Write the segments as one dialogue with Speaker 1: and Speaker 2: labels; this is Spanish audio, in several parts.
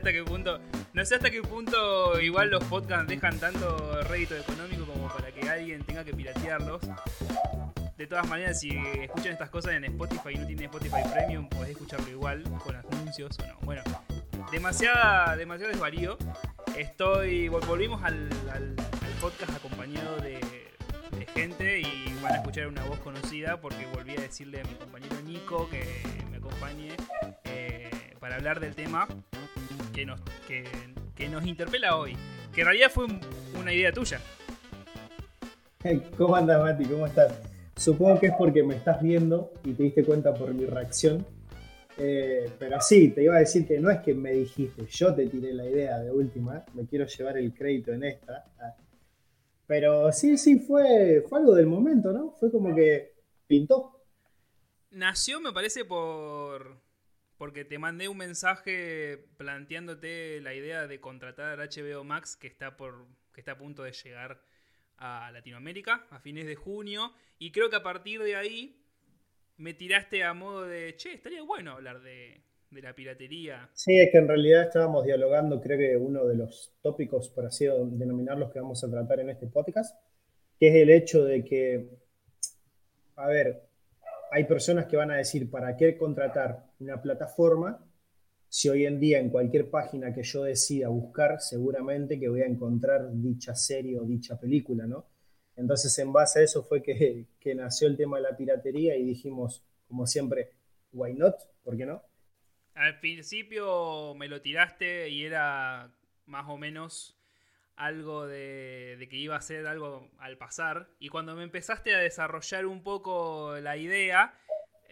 Speaker 1: hasta qué punto, no sé hasta qué punto igual los podcasts dejan tanto rédito económico como para que alguien tenga que piratearlos. De todas maneras, si escuchan estas cosas en Spotify y no tienen Spotify Premium, podés escucharlo igual, con anuncios o no. Bueno, demasiada, demasiado desvarío. Estoy. Volvimos al, podcast acompañado de, gente y van a escuchar una voz conocida porque volví a decirle a mi compañero Nico que me acompañe eh, para hablar del tema que nos, que, nos interpela hoy. Que en realidad fue una idea tuya.
Speaker 2: ¿Cómo andas, Mati? ¿Cómo estás? Supongo que es porque me estás viendo y te diste cuenta por mi reacción. Eh, pero sí, te iba a decir que no es que me dijiste, yo te tiré la idea de última, me quiero llevar el crédito en esta. Pero sí, sí, fue, fue algo del momento, ¿no? Fue como que pintó.
Speaker 1: Nació, me parece, por porque te mandé un mensaje planteándote la idea de contratar HBO Max que está por que está a punto de llegar a Latinoamérica a fines de junio y creo que a partir de ahí me tiraste a modo de, che, estaría bueno hablar de, de la piratería.
Speaker 2: Sí, es que en realidad estábamos dialogando, creo que uno de los tópicos, por así denominarlos, que vamos a tratar en este podcast, que es el hecho de que, a ver, hay personas que van a decir, ¿para qué contratar una plataforma si hoy en día en cualquier página que yo decida buscar, seguramente que voy a encontrar dicha serie o dicha película, ¿no? Entonces, en base a eso fue que, que nació el tema de la piratería y dijimos, como siempre, why not? ¿Por qué no?
Speaker 1: Al principio me lo tiraste y era más o menos algo de, que iba a ser algo al pasar. Y cuando me empezaste a desarrollar un poco la idea,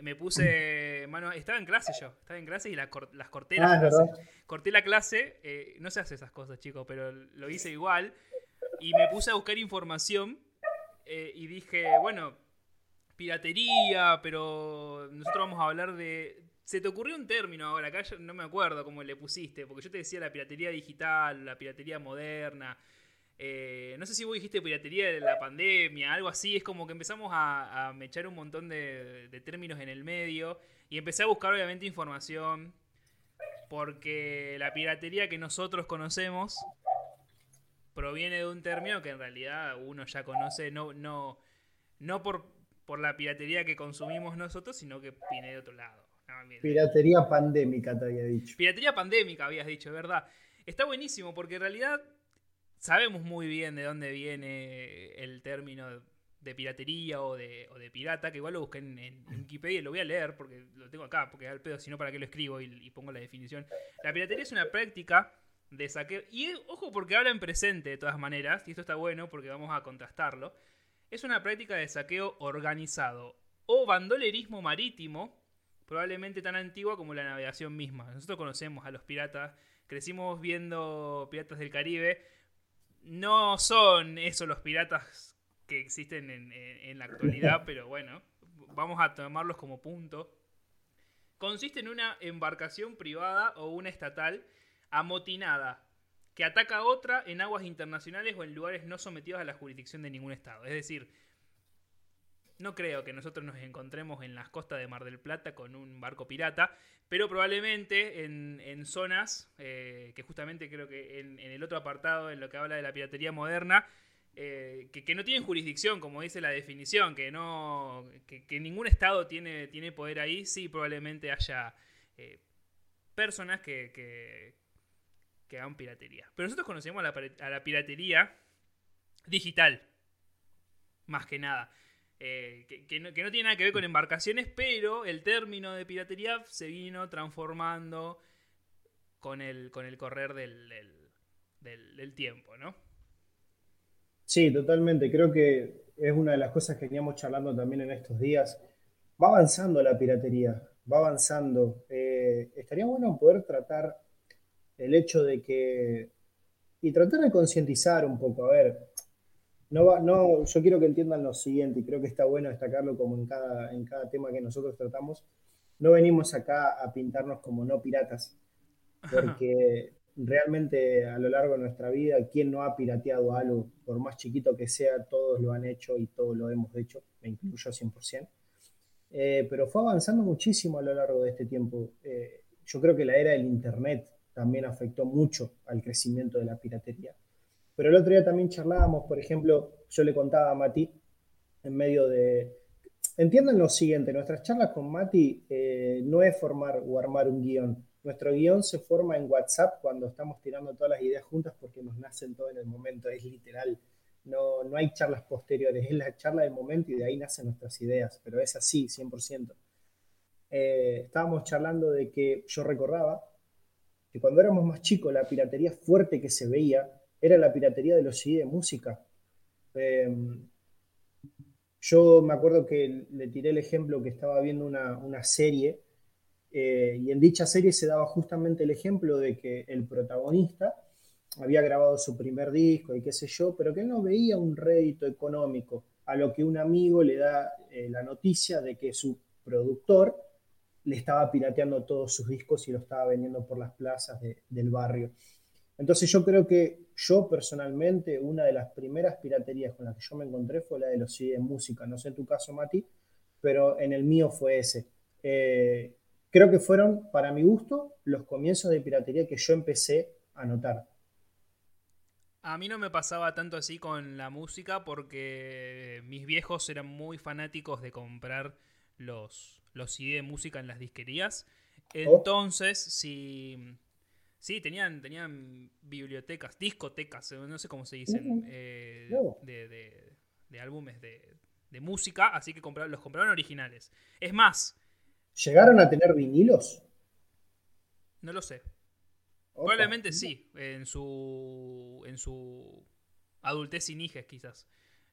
Speaker 1: me puse. Mano, estaba en clase yo. Estaba en clase y las corté la ah. Corté la clase. Eh, no se hace esas cosas, chicos, pero lo hice igual. Y me puse a buscar información. Eh, y dije, bueno, piratería, pero nosotros vamos a hablar de, se te ocurrió un término ahora, acá no me acuerdo cómo le pusiste, porque yo te decía la piratería digital, la piratería moderna. Eh, no sé si vos dijiste piratería de la pandemia, algo así. Es como que empezamos a, a echar un montón de, términos en el medio y empecé a buscar, obviamente, información. Porque la piratería que nosotros conocemos proviene de un término que en realidad uno ya conoce, no, no, no por, por la piratería que consumimos nosotros, sino que viene de otro lado.
Speaker 2: Piratería pandémica, te había dicho.
Speaker 1: Piratería pandémica, habías dicho, ¿verdad? Está buenísimo porque en realidad sabemos muy bien de dónde viene el término de piratería o de, pirata, que igual lo busqué en, Wikipedia y lo voy a leer porque lo tengo acá, porque al pedo, si no, ¿para qué lo escribo y, pongo la definición? La piratería es una práctica de saqueo. Y ojo, porque habla en presente de todas maneras, y esto está bueno porque vamos a contrastarlo. Es una práctica de saqueo organizado o bandolerismo marítimo probablemente tan antigua como la navegación misma. Nosotros conocemos a los piratas, crecimos viendo Piratas del Caribe. No son esos los piratas que existen en, la actualidad, pero bueno, vamos a tomarlos como punto. Consiste en una embarcación privada o una estatal amotinada que ataca a otra en aguas internacionales o en lugares no sometidos a la jurisdicción de ningún estado. Es decir, no creo que nosotros nos encontremos en las costas de Mar del Plata con un barco pirata, pero probablemente en, zonas eh, que justamente creo que en, el otro apartado, en lo que habla de la piratería moderna, eh, que, no tienen jurisdicción, como dice la definición, que no que, ningún estado tiene, tiene poder ahí, sí probablemente haya eh, personas que, que, hagan piratería. Pero nosotros conocemos a la piratería digital, más que nada. Eh, que, no, tiene nada que ver con embarcaciones, pero el término de piratería se vino transformando con el, con el correr del, del, tiempo, ¿no?
Speaker 2: Sí, totalmente. Creo que es una de las cosas que veníamos charlando también en estos días. Va avanzando la piratería, va avanzando. Eh, estaría bueno poder tratar el hecho de que... Y tratar de concientizar un poco, a ver, no, no, yo quiero que entiendan lo siguiente, y creo que está bueno destacarlo como en cada, en cada tema que nosotros tratamos. No venimos acá a pintarnos como no piratas, porque realmente a lo largo de nuestra vida, ¿quién no ha pirateado algo? Por más chiquito que sea, todos lo han hecho y todos lo hemos hecho, me incluyo 100%. Eh, pero fue avanzando muchísimo a lo largo de este tiempo. Eh, yo creo que la era del Internet también afectó mucho al crecimiento de la piratería. Pero el otro día también charlábamos, por ejemplo, yo le contaba a Mati, en medio de... Entiendan lo siguiente, nuestras charlas con Mati eh, no es formar o armar un guion. Nuestro guion se forma en WhatsApp cuando estamos tirando todas las ideas juntas porque nos nacen todo en el momento, es literal. No, no hay charlas posteriores, es la charla del momento y de ahí nacen nuestras ideas, pero es así, 100%. Eh, estábamos charlando de que yo recordaba que cuando éramos más chicos la piratería fuerte que se veía era la piratería de los CD de música. Em, yo me acuerdo que le tiré el ejemplo que estaba viendo una, serie eh, y en dicha serie se daba justamente el ejemplo de que el protagonista había grabado su primer disco y qué sé yo, pero que él no veía un rédito económico, a lo que un amigo le da eh, la noticia de que su productor le estaba pirateando todos sus discos y lo estaba vendiendo por las plazas del barrio. Entonces yo creo que yo personalmente, una de las primeras piraterías con las que yo me encontré fue la de los CD de música. No sé en tu caso, Mati, pero en el mío fue ese. Eh, creo que fueron, para mi gusto, los comienzos de piratería que yo empecé a notar.
Speaker 1: A mí no me pasaba tanto así con la música porque mis viejos eran muy fanáticos de comprar los, los CD de música en las disquerías. Oh. Entonces, si Sí, tenían, tenían bibliotecas, discotecas, eh, no sé cómo se dicen, eh, de, álbumes de, música, así que los compraron originales. Es más.
Speaker 2: ¿Llegaron a tener vinilos?
Speaker 1: No lo sé. Probablemente sí, en su, en su adultez sin hijes quizás.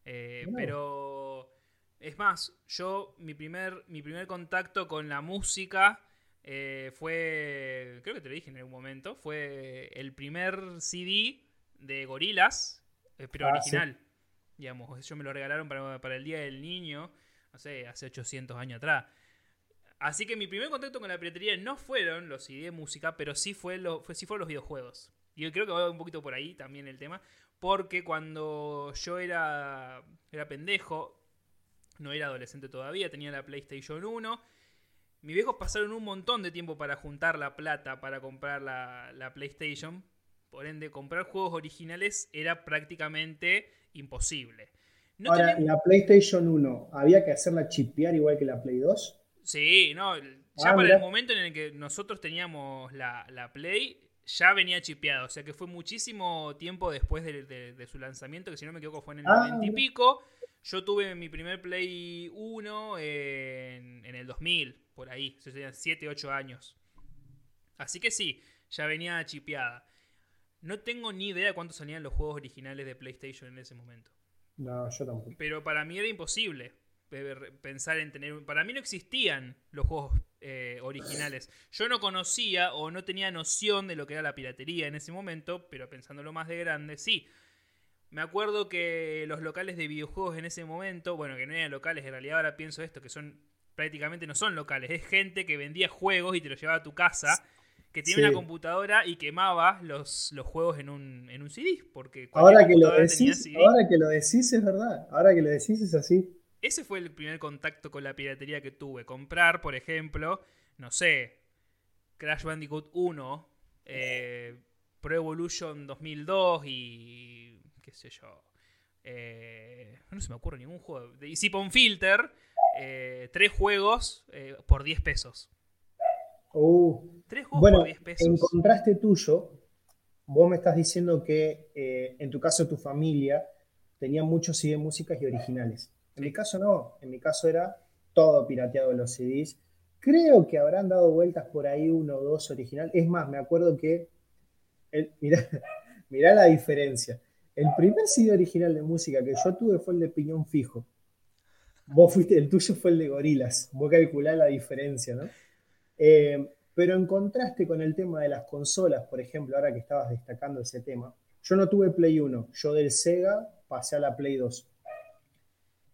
Speaker 1: Eh, pero es más, yo mi primer, mi primer contacto con la música eh, fue, creo que te lo dije en algún momento, fue el primer CD de Gorilas, eh, pero ah, original. Digamos, ellos me lo regalaron para, el Día del Niño, no sé, hace 800 años atrás. Así que mi primer contacto con la piratería no fueron los CD de música, pero sí, fue lo, fue, sí fueron los videojuegos. Y yo creo que va un poquito por ahí también el tema, porque cuando yo era, era pendejo, no era adolescente todavía, tenía la PlayStation 1 mis viejos pasaron un montón de tiempo para juntar la plata para comprar la, PlayStation. Por ende, comprar juegos originales era prácticamente imposible.
Speaker 2: Ahora, la PlayStation 1, ¿había que hacerla chipear igual que la Play 2?
Speaker 1: Sí, no. Ya ah, para el momento en el que nosotros teníamos la, Play, ya venía chipeado. O sea que fue muchísimo tiempo después de, su lanzamiento, que si no me equivoco fue en el ah, y pico. Yo tuve mi primer Play 1 en, en el 2000 por ahí, se serían 7, 8 años. Así que sí, ya venía chipeada. No tengo ni idea de cuántos salían los juegos originales de PlayStation en ese momento.
Speaker 2: No, yo tampoco.
Speaker 1: Pero para mí era imposible pensar en tener... Para mí no existían los juegos eh, originales. Yo no conocía o no tenía noción de lo que era la piratería en ese momento, pero pensándolo más de grande, sí. Me acuerdo que los locales de videojuegos en ese momento, bueno, que no eran locales, en realidad ahora pienso esto, que son prácticamente no son locales, es gente que vendía juegos y te los llevaba a tu casa, que tiene una computadora y quemaba los, los juegos en un, en un CD. Porque
Speaker 2: ahora que, lo decís, ahora que lo decís es verdad, ahora que lo decís es así.
Speaker 1: Ese fue el primer contacto con la piratería que tuve. Comprar, por ejemplo, no sé, Crash Bandicoot 1, eh, Pro Evolution 2002 y sé yo. Eh, no se me ocurre ningún juego. De Zipon Filter eh, tres juegos eh, por 10 pesos.
Speaker 2: Uh, tres juegos por 10 pesos. En contraste tuyo, vos me estás diciendo que en tu caso tu familia tenía muchos CD músicas y originales. En mi caso no, en mi caso era todo pirateado en los CDs. Creo que habrán dado vueltas por ahí uno o dos originales. Es más, me acuerdo que. El, mirá, la diferencia. El primer CD original de música que yo tuve fue el de Piñón Fijo. Vos fuiste, el tuyo fue el de gorilas. Vos calculás la diferencia, ¿no? Eh, pero en contraste con el tema de las consolas, por ejemplo, ahora que estabas destacando ese tema, yo no tuve Play 1, yo del Sega pasé a la Play 2.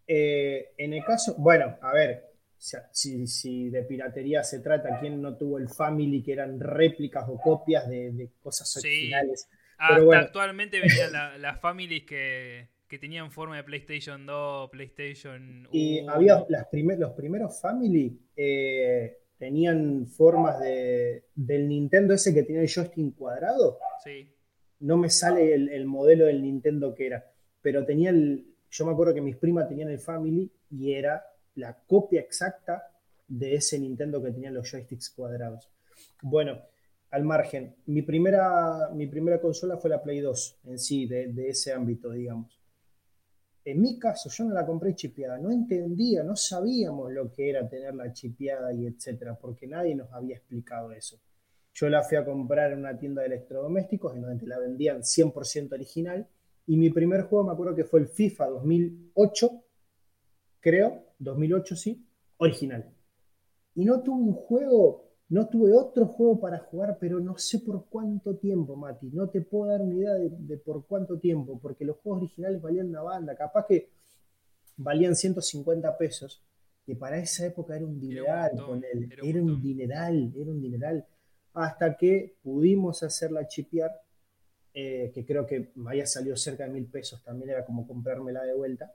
Speaker 2: Eh, en el caso, bueno, a ver, si, de piratería se trata, quién no tuvo el Family, que eran réplicas o copias de, cosas originales.
Speaker 1: Hasta actualmente venían las families que, tenían forma de PlayStation 2, PlayStation 1.
Speaker 2: Y había las los primeros Family eh, tenían formas de, del Nintendo ese que tiene el joystick cuadrado.
Speaker 1: Sí.
Speaker 2: No me sale el, modelo del Nintendo que era, pero tenía el. Yo me acuerdo que mis primas tenían el Family y era la copia exacta de ese Nintendo que tenían los joysticks cuadrados. Bueno, al margen, mi primera, mi primera consola fue la Play 2 en sí, de, ese ámbito, digamos. En mi caso, yo no la compré chipeada, no entendía, no sabíamos lo que era tenerla chipeada y etcétera, porque nadie nos había explicado eso. Yo la fui a comprar en una tienda de electrodomésticos en donde la vendían 100% original y mi primer juego me acuerdo que fue el FIFA 2008 creo, 2008 sí, original. Y no tuve un juego, no tuve otro juego para jugar, pero no sé por cuánto tiempo, Mati. No te puedo dar ni idea de, por cuánto tiempo, porque los juegos originales valían una banda. Capaz que valían 150 pesos, que para esa época era un dineral con él. Era, un, dineral, era un dineral. Hasta que pudimos hacerla chipear, eh, que creo que me había salido cerca de mil pesos, también era como comprármela de vuelta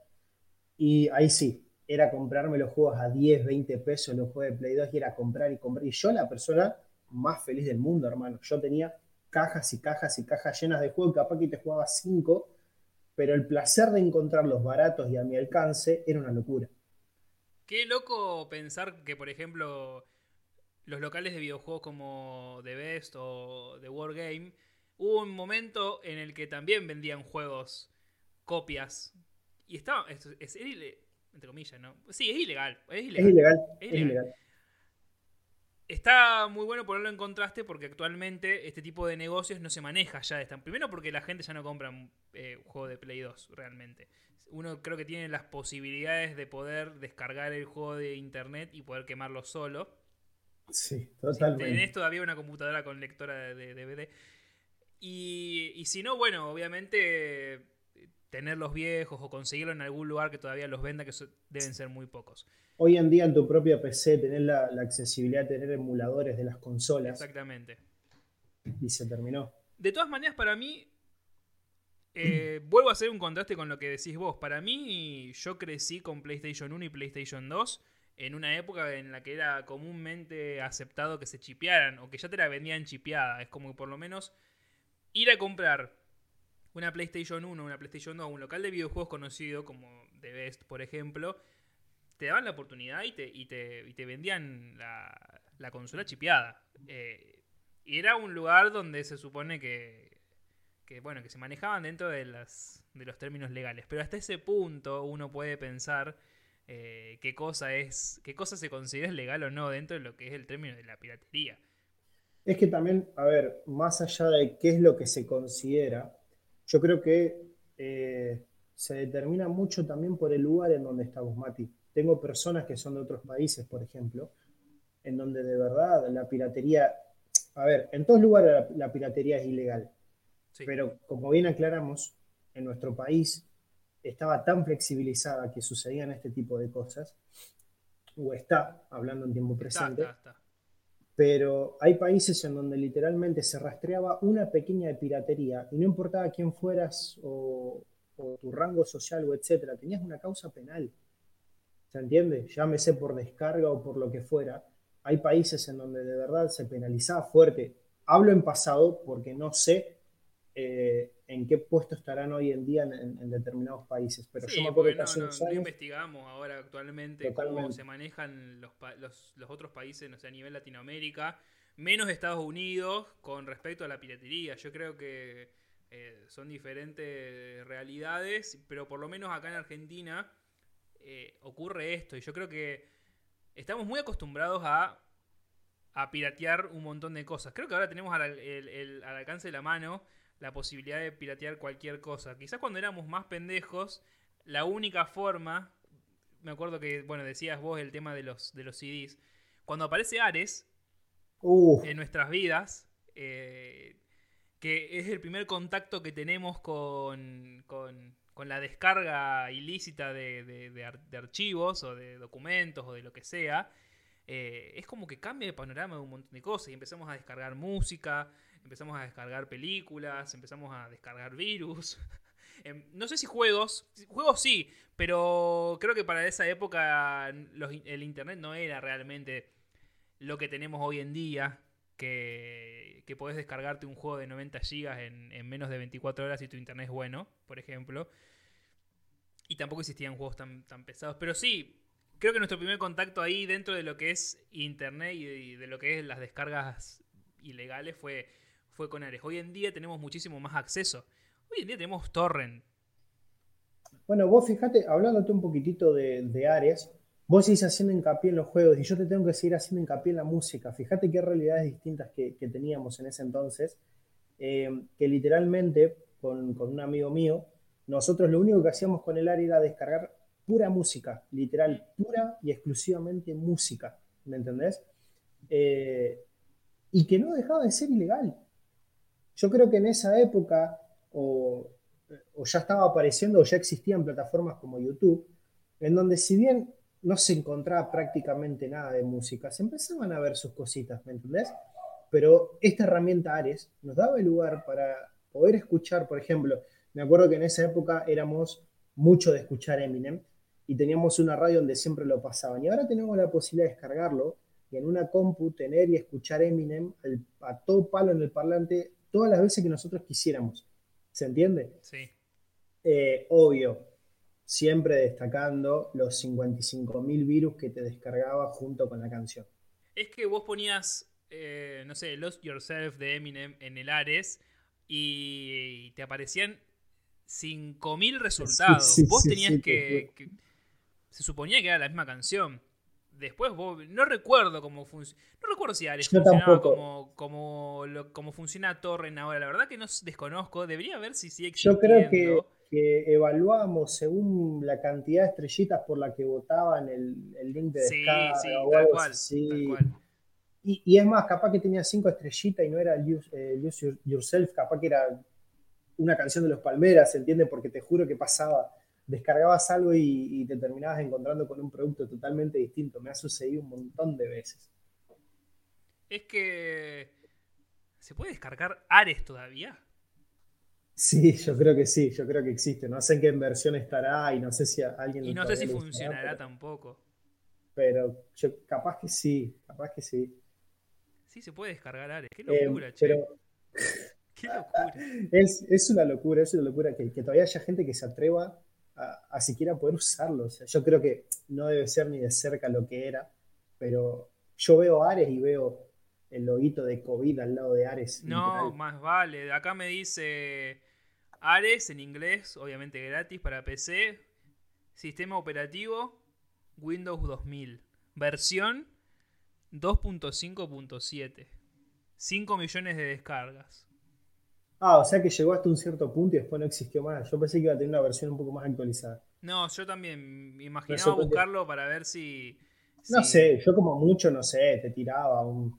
Speaker 2: y ahí sí, era comprarme los juegos a 10, 20 pesos, los juegos de Play 2, y era comprar y comprar. Y yo, la persona más feliz del mundo, hermano. Yo tenía cajas y cajas y cajas llenas de juegos, capaz que te jugaba 5, pero el placer de encontrarlos baratos y a mi alcance era una locura.
Speaker 1: Qué loco pensar que, por ejemplo, los locales de videojuegos como The Best o The Wargame, hubo un momento en el que también vendían juegos, copias y estaba. Es, es, entre comillas, ¿no? Sí, es ilegal. Es
Speaker 2: ilegal. Es ilegal.
Speaker 1: Está muy bueno ponerlo en contraste porque actualmente este tipo de negocios no se maneja ya. Están, primero porque la gente ya no compra un eh, juego de Play 2 realmente. Uno creo que tiene las posibilidades de poder descargar el juego de internet y poder quemarlo solo.
Speaker 2: Sí, totalmente.
Speaker 1: Si tenés todavía una computadora con lectora de DVD. Y, y si no, bueno, obviamente tenerlos viejos o conseguirlo en algún lugar que todavía los venda, que deben ser muy pocos.
Speaker 2: Hoy en día en tu propia PC tener la, accesibilidad de tener emuladores de las consolas.
Speaker 1: Exactamente.
Speaker 2: Y se terminó.
Speaker 1: De todas maneras, para mí, eh, vuelvo a hacer un contraste con lo que decís vos. Para mí, yo crecí con PlayStation 1 y PlayStation 2 en una época en la que era comúnmente aceptado que se chipearan o que ya te la vendían chipeada. Es como que por lo menos ir a comprar una PlayStation 1, una PlayStation 2, un local de videojuegos conocido como The Best, por ejemplo, te daban la oportunidad y te, y te, vendían la, consola chipeada. Eh, y era un lugar donde se supone que, bueno, que se manejaban dentro de, las, de los términos legales. Pero hasta ese punto uno puede pensar eh, qué cosa es, qué cosa se considera legal o no dentro de lo que es el término de la piratería.
Speaker 2: Es que también, a ver, más allá de qué es lo que se considera, yo creo que eh, se determina mucho también por el lugar en donde estamos, Mati. Tengo personas que son de otros países, por ejemplo, en donde de verdad la piratería, a ver, en todos lugares la, piratería es ilegal, pero como bien aclaramos, en nuestro país estaba tan flexibilizada que sucedían este tipo de cosas, o está, hablando en tiempo presente, pero hay países en donde literalmente se rastreaba una pequeña piratería y no importaba quién fueras o, tu rango social o etcétera, tenías una causa penal. ¿Se entiende? Llámese por descarga o por lo que fuera. Hay países en donde de verdad se penalizaba fuerte. Hablo en pasado porque no sé eh, en qué puesto estarán hoy en día en, determinados países. Pero yo me acuerdo que
Speaker 1: hace no, investigamos ahora actualmente cómo se manejan los, los, otros países, no sé, a nivel Latinoamérica, menos Estados Unidos con respecto a la piratería. Yo creo que eh, son diferentes realidades, pero por lo menos acá en Argentina eh, ocurre esto. Y yo creo que estamos muy acostumbrados a, a piratear un montón de cosas. Creo que ahora tenemos al, al alcance de la mano la posibilidad de piratear cualquier cosa. Quizás cuando éramos más pendejos, la única forma, me acuerdo que, bueno, decías vos el tema de los, de los CDs, cuando aparece Ares en nuestras vidas, eh, que es el primer contacto que tenemos con, con, la descarga ilícita de, archivos o de documentos o de lo que sea, eh, es como que cambia el panorama de un montón de cosas y empezamos a descargar música, empezamos a descargar películas, empezamos a descargar virus. Em, no sé si juegos, juegos sí, pero creo que para esa época el Internet no era realmente lo que tenemos hoy en día, que, que podés descargarte un juego de 90 GB en, menos de 24 horas y tu Internet es bueno, por ejemplo. Y tampoco existían juegos tan, tan pesados. Pero sí, creo que nuestro primer contacto ahí dentro de lo que es Internet y de, lo que es las descargas ilegales fue, fue con Ares. Hoy en día tenemos muchísimo más acceso. Hoy en día tenemos torrent.
Speaker 2: Bueno, vos fíjate, hablándote un poquitito de, Ares, vos seguís haciendo hincapié en los juegos y yo te tengo que seguir haciendo hincapié en la música. Fíjate qué realidades distintas que, teníamos en ese entonces, eh, que literalmente con, con, un amigo mío, nosotros lo único que hacíamos con el Ares era descargar pura música, literal, pura y exclusivamente música, ¿me entendés? Eh, y que no dejaba de ser ilegal. Yo creo que en esa época o, ya estaba apareciendo o ya existían plataformas como YouTube, en donde si bien no se encontraba prácticamente nada de música, se empezaban a ver sus cositas, ¿me entendés? Pero esta herramienta Ares nos daba el lugar para poder escuchar, por ejemplo, me acuerdo que en esa época éramos mucho de escuchar Eminem y teníamos una radio donde siempre lo pasaban. Y ahora tenemos la posibilidad de descargarlo y en una compu tener y escuchar Eminem a todo palo en el parlante todas las veces que nosotros quisiéramos. ¿Se entiende?
Speaker 1: Sí.
Speaker 2: Eh, obvio, siempre destacando los 55.000 virus que te descargaba junto con la canción.
Speaker 1: Es que vos ponías, eh, no sé, Lost Yourself de Eminem en el Ares y te aparecían 5.000 resultados. vos tenías que, Se suponía que era la misma canción. Después vos, no recuerdo cómo funciona. No recuerdo si Ares funcionaba como, como, como funciona Torrent ahora. La verdad que no desconozco. Debería ver si sigue
Speaker 2: existiendo. Yo creo que, que evaluábamos según la cantidad de estrellitas por la que votaban el, el link de descarga. Sí, sí, tal cual, Y, y, es más, capaz que tenía cinco estrellitas y no era Use, eh, Yourself, capaz que era una canción de los Palmeras, ¿se entiende? Porque te juro que pasaba descargabas algo y, te terminabas encontrando con un producto totalmente distinto. Me ha sucedido un montón de veces.
Speaker 1: Es que... ¿Se puede descargar Ares todavía?
Speaker 2: Sí, yo creo que sí, yo creo que existe. No sé en qué versión estará y no sé si alguien...
Speaker 1: Y no sé si funcionará tampoco.
Speaker 2: Pero yo, capaz que sí, capaz que sí.
Speaker 1: Sí, se puede descargar Ares. Qué eh, locura, che. Qué locura.
Speaker 2: Es, una locura, es una locura que, que todavía haya gente que se atreva a, siquiera poder usarlo. yo creo que no debe ser ni de cerca lo que era, pero yo veo Ares y veo el loguito de COVID al lado de Ares.
Speaker 1: No, más vale. Acá me dice Ares en inglés, obviamente gratis para PC. Sistema operativo Windows 2000. Versión 2.5.7. 5 millones de descargas.
Speaker 2: Ah, o sea que llegó hasta un cierto punto y después no existió más. Yo pensé que iba a tener una versión un poco más actualizada.
Speaker 1: No, yo también me imaginaba buscarlo para ver si,
Speaker 2: No sé, yo como mucho, no sé, te tiraba un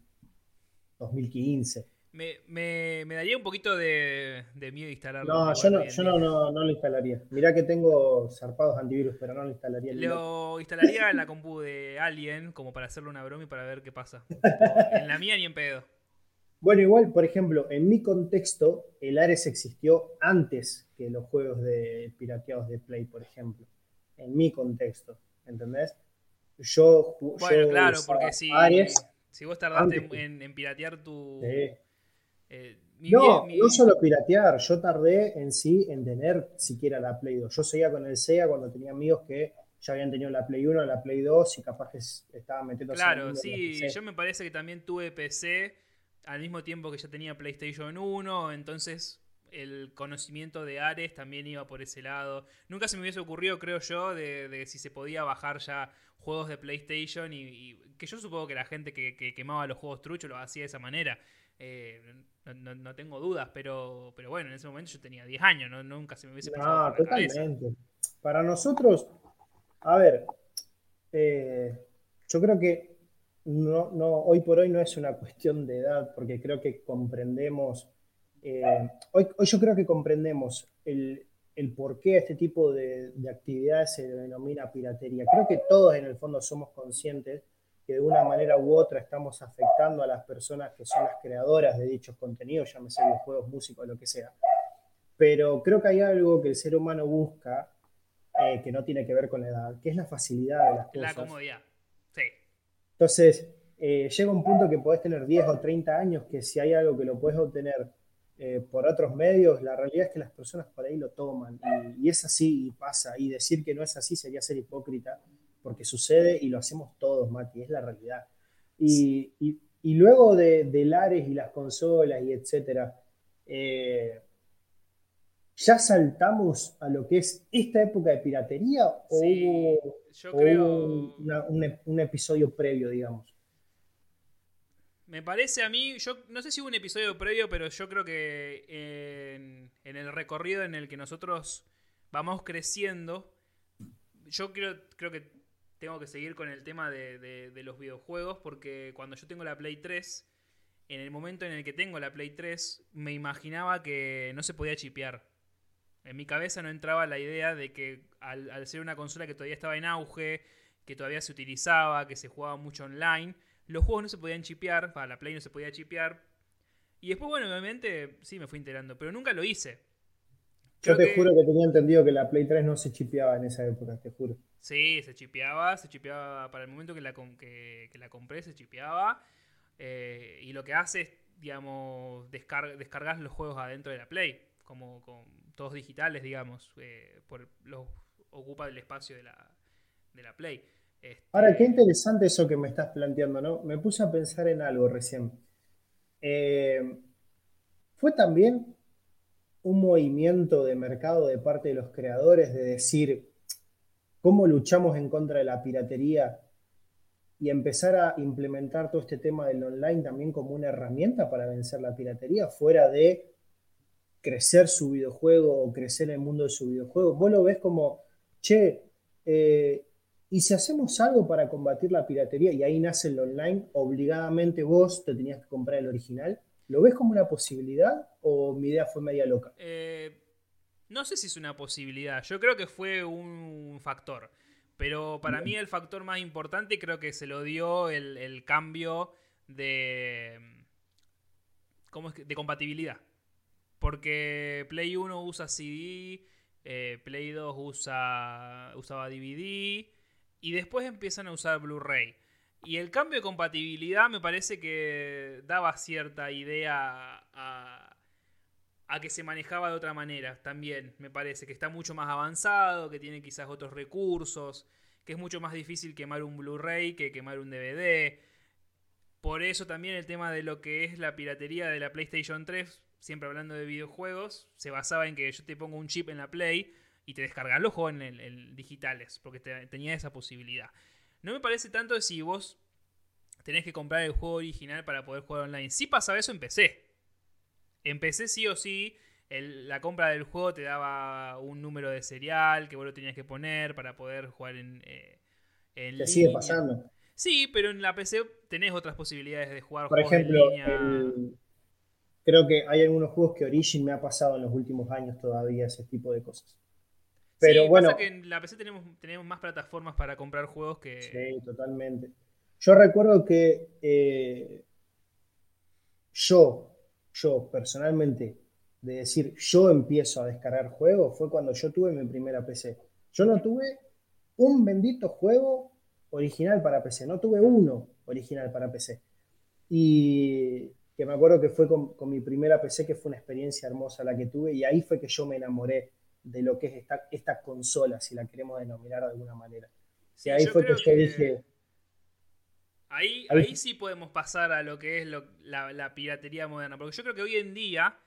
Speaker 2: 2015.
Speaker 1: Me, me, me daría un poquito de, miedo instalarlo.
Speaker 2: No, yo, no, yo no, no, no, lo instalaría. Mirá que tengo zarpados antivirus, pero no lo instalaría.
Speaker 1: Lo instalaría en la compu de alguien como para hacerle una broma y para ver qué pasa. en la mía ni en pedo.
Speaker 2: Bueno, igual, por ejemplo, en mi contexto, el Ares existió antes que los juegos de pirateados de Play, por ejemplo. En mi contexto, ¿entendés? Yo,
Speaker 1: bueno, claro, porque si, si vos tardaste en, piratear tu...
Speaker 2: Eh, no, no solo piratear, yo tardé en sí en tener siquiera la Play 2. Yo seguía con el SEA cuando tenía amigos que ya habían tenido la Play 1, la Play 2 y capaz que estaban metiendo...
Speaker 1: Claro, sí, yo me parece que también tuve PC al mismo tiempo que ya tenía PlayStation 1, entonces el conocimiento de Ares también iba por ese lado. Nunca se me hubiese ocurrido, creo yo, de, si se podía bajar ya juegos de PlayStation y, que yo supongo que la gente que, quemaba los juegos truchos lo hacía de esa manera. Eh, no, tengo dudas, pero, pero bueno, en ese momento yo tenía 10 años, nunca se me hubiese
Speaker 2: pasado. No, totalmente. Para nosotros, a ver, eh, yo creo que no, no, hoy por hoy no es una cuestión de edad, porque creo que comprendemos eh, hoy, yo creo que comprendemos el, por qué este tipo de, actividades se denomina piratería. Creo que todos en el fondo somos conscientes que de una manera u otra estamos afectando a las personas que son las creadoras de dichos contenidos, llámese juegos, músicos, lo que sea. Pero creo que hay algo que el ser humano busca eh, que no tiene que ver con la edad, que es la facilidad de las cosas.
Speaker 1: La comodidad.
Speaker 2: Entonces, eh, llega un punto que podés tener 10 o 30 años que si hay algo que lo puedes obtener eh, por otros medios, la realidad es que las personas por ahí lo toman. Y, es así y pasa. Y decir que no es así sería ser hipócrita, porque sucede y lo hacemos todos, Mati, es la realidad. Y, luego de, de, Lares y las consolas y etcétera, eh, ¿ya saltamos a lo que es esta época de piratería o hubo, un episodio previo, digamos?
Speaker 1: Me parece a mí, yo no sé si hubo un episodio previo, pero yo creo que en, el recorrido en el que nosotros vamos creciendo, yo creo, creo que tengo que seguir con el tema de, los videojuegos, porque cuando yo tengo la Play 3, en el momento en el que tengo la Play 3, me imaginaba que no se podía chipear. En mi cabeza no entraba la idea de que al, al ser una consola que todavía estaba en auge, que todavía se utilizaba, que se jugaba mucho online, los juegos no se podían chipear, para la Play no se podía chipear. Y después, bueno, obviamente, sí me fui enterando, pero nunca lo hice.
Speaker 2: Yo te juro que tenía entendido que la Play 3 no se chipeaba en esa época, te juro.
Speaker 1: Sí, se chipeaba, se chipeaba para el momento que la, que, la compré, se chipeaba. Eh, y lo que hace es, digamos, descargar los juegos adentro de la Play, como con todos digitales, digamos, eh, los, ocupa el espacio de la, de la Play.
Speaker 2: Ahora, qué interesante eso que me estás planteando, ¿no? Me puse a pensar en algo recién. Eh, fue también un movimiento de mercado de parte de los creadores de decir cómo luchamos en contra de la piratería y empezar a implementar todo este tema del online también como una herramienta para vencer la piratería, fuera de crecer su videojuego o crecer el mundo de su videojuego. Vos lo ves como, che, eh, y si hacemos algo para combatir la piratería y ahí nace el online, obligadamente vos te tenías que comprar el original, ¿lo ves como una posibilidad o mi idea fue media loca?
Speaker 1: Eh, no sé si es una posibilidad, yo creo que fue un factor, pero para mí el factor más importante creo que se lo dio el, cambio de, ¿cómo es de compatibilidad. Porque Play 1 usa CD, eh, Play 2 usa, usaba DVD, y después empiezan a usar Blu-ray. Y el cambio de compatibilidad me parece que daba cierta idea a, que se manejaba de otra manera también. Me parece que está mucho más avanzado, que tiene quizás otros recursos, que es mucho más difícil quemar un Blu-ray que quemar un DVD. Por eso también el tema de lo que es la piratería de la PlayStation 3, siempre hablando de videojuegos, se basaba en que yo te pongo un chip en la Play y te descargas los juegos en, digitales, porque tenía esa posibilidad. No me parece tanto si vos tenés que comprar el juego original para poder jugar online. Si pasaba eso en PC. En PC sí o sí, la compra del juego te daba un número de serial que vos lo tenías que poner para poder jugar en, eh,
Speaker 2: en te sigue pasando.
Speaker 1: Sí, pero en la PC tenés otras posibilidades de jugar
Speaker 2: Por ejemplo, creo que hay algunos juegos que Origin me ha pasado en los últimos años todavía ese tipo de cosas. Pero bueno. Pasa
Speaker 1: que en la PC tenemos, tenemos más plataformas para comprar juegos que.
Speaker 2: Sí, totalmente. Yo recuerdo que eh, yo, yo personalmente, de decir yo empiezo a descargar juegos, fue cuando yo tuve mi primera PC. Yo no tuve un bendito juego original para PC, no tuve uno original para PC. Y que me acuerdo que fue con, con mi primera PC, que fue una experiencia hermosa la que tuve, y ahí fue que yo me enamoré de lo que es esta, esta consola, si la queremos denominar de alguna manera.
Speaker 1: Sí, ahí fue que yo dije... Ahí, ahí, sí podemos pasar a lo que es la, piratería moderna, porque yo creo que hoy en día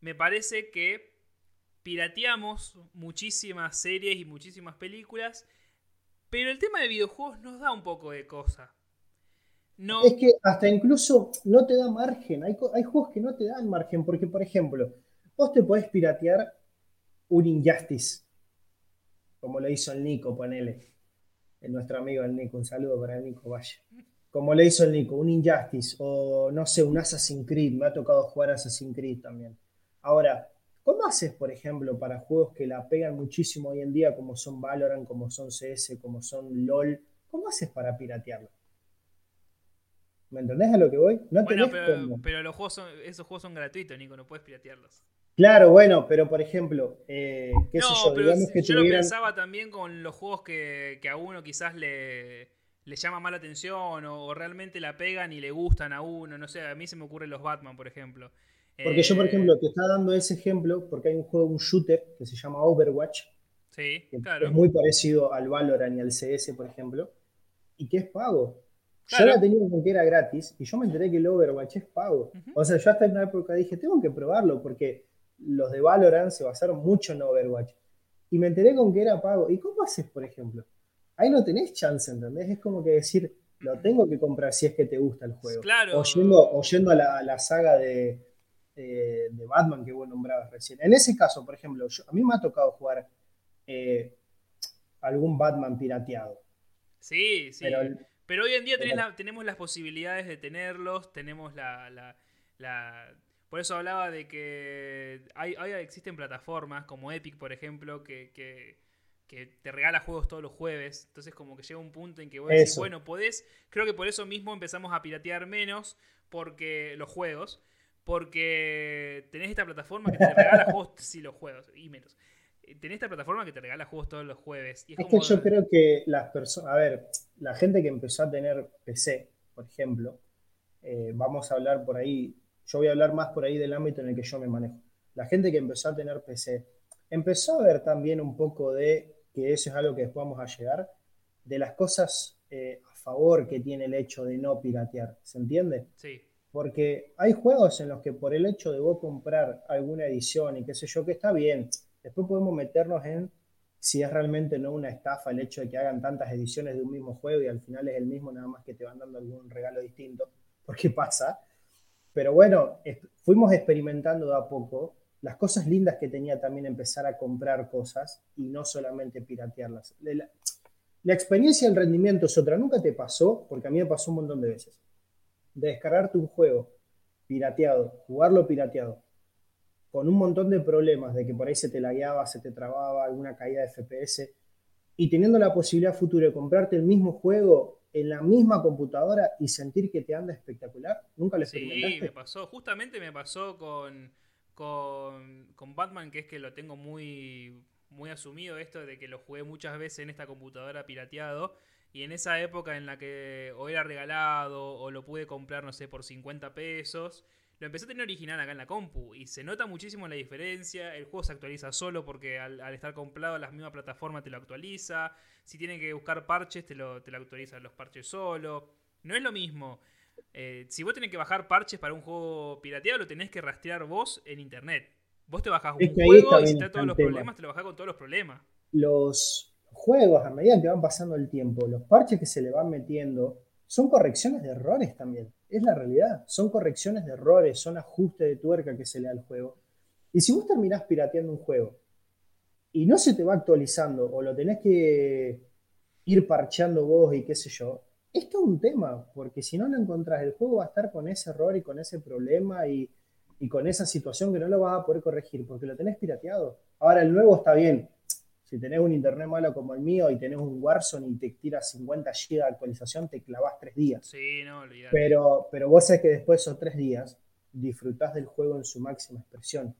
Speaker 1: me parece que pirateamos muchísimas series y muchísimas películas, pero el tema de videojuegos nos da un poco de cosa.
Speaker 2: No... Es que hasta incluso no te da margen, hay, juegos que no te dan margen, porque por ejemplo, vos te podés piratear un Injustice, como lo hizo el Nico, ponele. El nuestro amigo el Nico, un saludo para el Nico Valle. como le hizo el Nico, un Injustice o no sé, un Assassin's Creed, me ha tocado jugar Assassin's Creed también. Ahora, ¿cómo haces, por ejemplo, para juegos que la pegan muchísimo hoy en día, como son Valorant, como son CS, como son LOL? ¿Cómo haces para piratearlo? ¿Me entendés a lo que voy?
Speaker 1: No bueno, pero, pero, los juegos esos juegos son gratuitos, Nico, no puedes piratearlos.
Speaker 2: Claro, bueno, pero por ejemplo, eh, qué sé yo, digamos que
Speaker 1: yo lo pensaba también con los juegos que, a uno quizás le, le llama mala atención o, realmente la pegan y le gustan a uno, no sé, a mí se me ocurren los Batman, por ejemplo.
Speaker 2: Porque yo, por eh, ejemplo, te está dando ese ejemplo porque hay un juego, un shooter que se llama Overwatch.
Speaker 1: Sí, claro.
Speaker 2: Es muy parecido al Valorant y al CS, por ejemplo, y que es pago. Yo la tenía con que era gratis y yo me enteré que el Overwatch es pago. O sea, yo hasta en una época dije, tengo que probarlo porque los de Valorant se basaron mucho en Overwatch. Y me enteré con que era pago. ¿Y cómo haces, por ejemplo? Ahí no tenés chance, ¿entendés? Es como que decir, lo tengo que comprar si es que te gusta el juego.
Speaker 1: Claro.
Speaker 2: O yendo, a, la, saga de, Batman que vos nombrabas recién. En ese caso, por ejemplo, a mí me ha tocado jugar eh, algún Batman pirateado.
Speaker 1: Sí, sí. Pero, hoy en día tenemos las posibilidades de tenerlos, tenemos la por eso hablaba de que hay, existen plataformas como Epic, por ejemplo, que, te regala juegos todos los jueves. Entonces como que llega un punto en que vos decís, bueno, podés, creo que por eso mismo empezamos a piratear menos porque los juegos, porque tenés esta plataforma que te regala juegos, sí, los juegos, y menos. Tenés esta plataforma que te regala juegos todos los jueves.
Speaker 2: es, que yo creo que las personas, a ver, la gente que empezó a tener PC, por ejemplo, eh, vamos a hablar por ahí yo voy a hablar más por ahí del ámbito en el que yo me manejo. La gente que empezó a tener PC, empezó a ver también un poco de, que eso es algo que después vamos a llegar, de las cosas eh, a favor que tiene el hecho de no piratear. ¿Se entiende?
Speaker 1: Sí.
Speaker 2: Porque hay juegos en los que por el hecho de vos comprar alguna edición y qué sé yo, que está bien, después podemos meternos en si es realmente no una estafa el hecho de que hagan tantas ediciones de un mismo juego y al final es el mismo, nada más que te van dando algún regalo distinto, porque pasa. Pero bueno, fuimos experimentando de a poco las cosas lindas que tenía también empezar a comprar cosas y no solamente piratearlas. La, la experiencia del rendimiento es otra. Nunca te pasó, porque a mí me pasó un montón de veces, de descargarte un juego pirateado, jugarlo pirateado, con un montón de problemas, de que por ahí se te lagueaba, se te trababa, alguna caída de FPS, y teniendo la posibilidad futura de comprarte el mismo juego en la misma computadora y sentir que te anda espectacular? ¿Nunca lo experimentaste?
Speaker 1: Sí, me pasó. Justamente me pasó con, con, Batman, que es que lo tengo muy, muy asumido esto de que lo jugué muchas veces en esta computadora pirateado. Y en esa época en la que o era regalado o lo pude comprar, no sé, por 50 pesos, lo empecé a tener original acá en la compu y se nota muchísimo la diferencia. El juego se actualiza solo porque al, estar comprado la misma plataforma te lo actualiza. Si tienen que buscar parches, te lo, te lo actualizan los parches solo. No es lo mismo. Eh, si vos tenés que bajar parches para un juego pirateado, lo tenés que rastrear vos en internet. Vos te bajás un juego y si está todos los problemas, te lo bajás con todos los problemas.
Speaker 2: Los juegos, a medida que van pasando el tiempo, los parches que se le van metiendo son correcciones de errores también. Es la realidad. Son correcciones de errores, son ajustes de tuerca que se le da al juego. Y si vos terminás pirateando un juego y no se te va actualizando o lo tenés que ir parcheando vos y qué sé yo, esto es un tema, porque si no lo encontrás, el juego va a estar con ese error y con ese problema y, y con esa situación que no lo vas a poder corregir porque lo tenés pirateado. Ahora el nuevo está bien, si tenés un internet malo como el mío y tenés un Warzone y te tiras 50 GB de actualización, te clavas tres días.
Speaker 1: Sí, no, olvidate.
Speaker 2: Pero, pero vos sabés que después de esos tres días disfrutás del juego en su máxima expresión.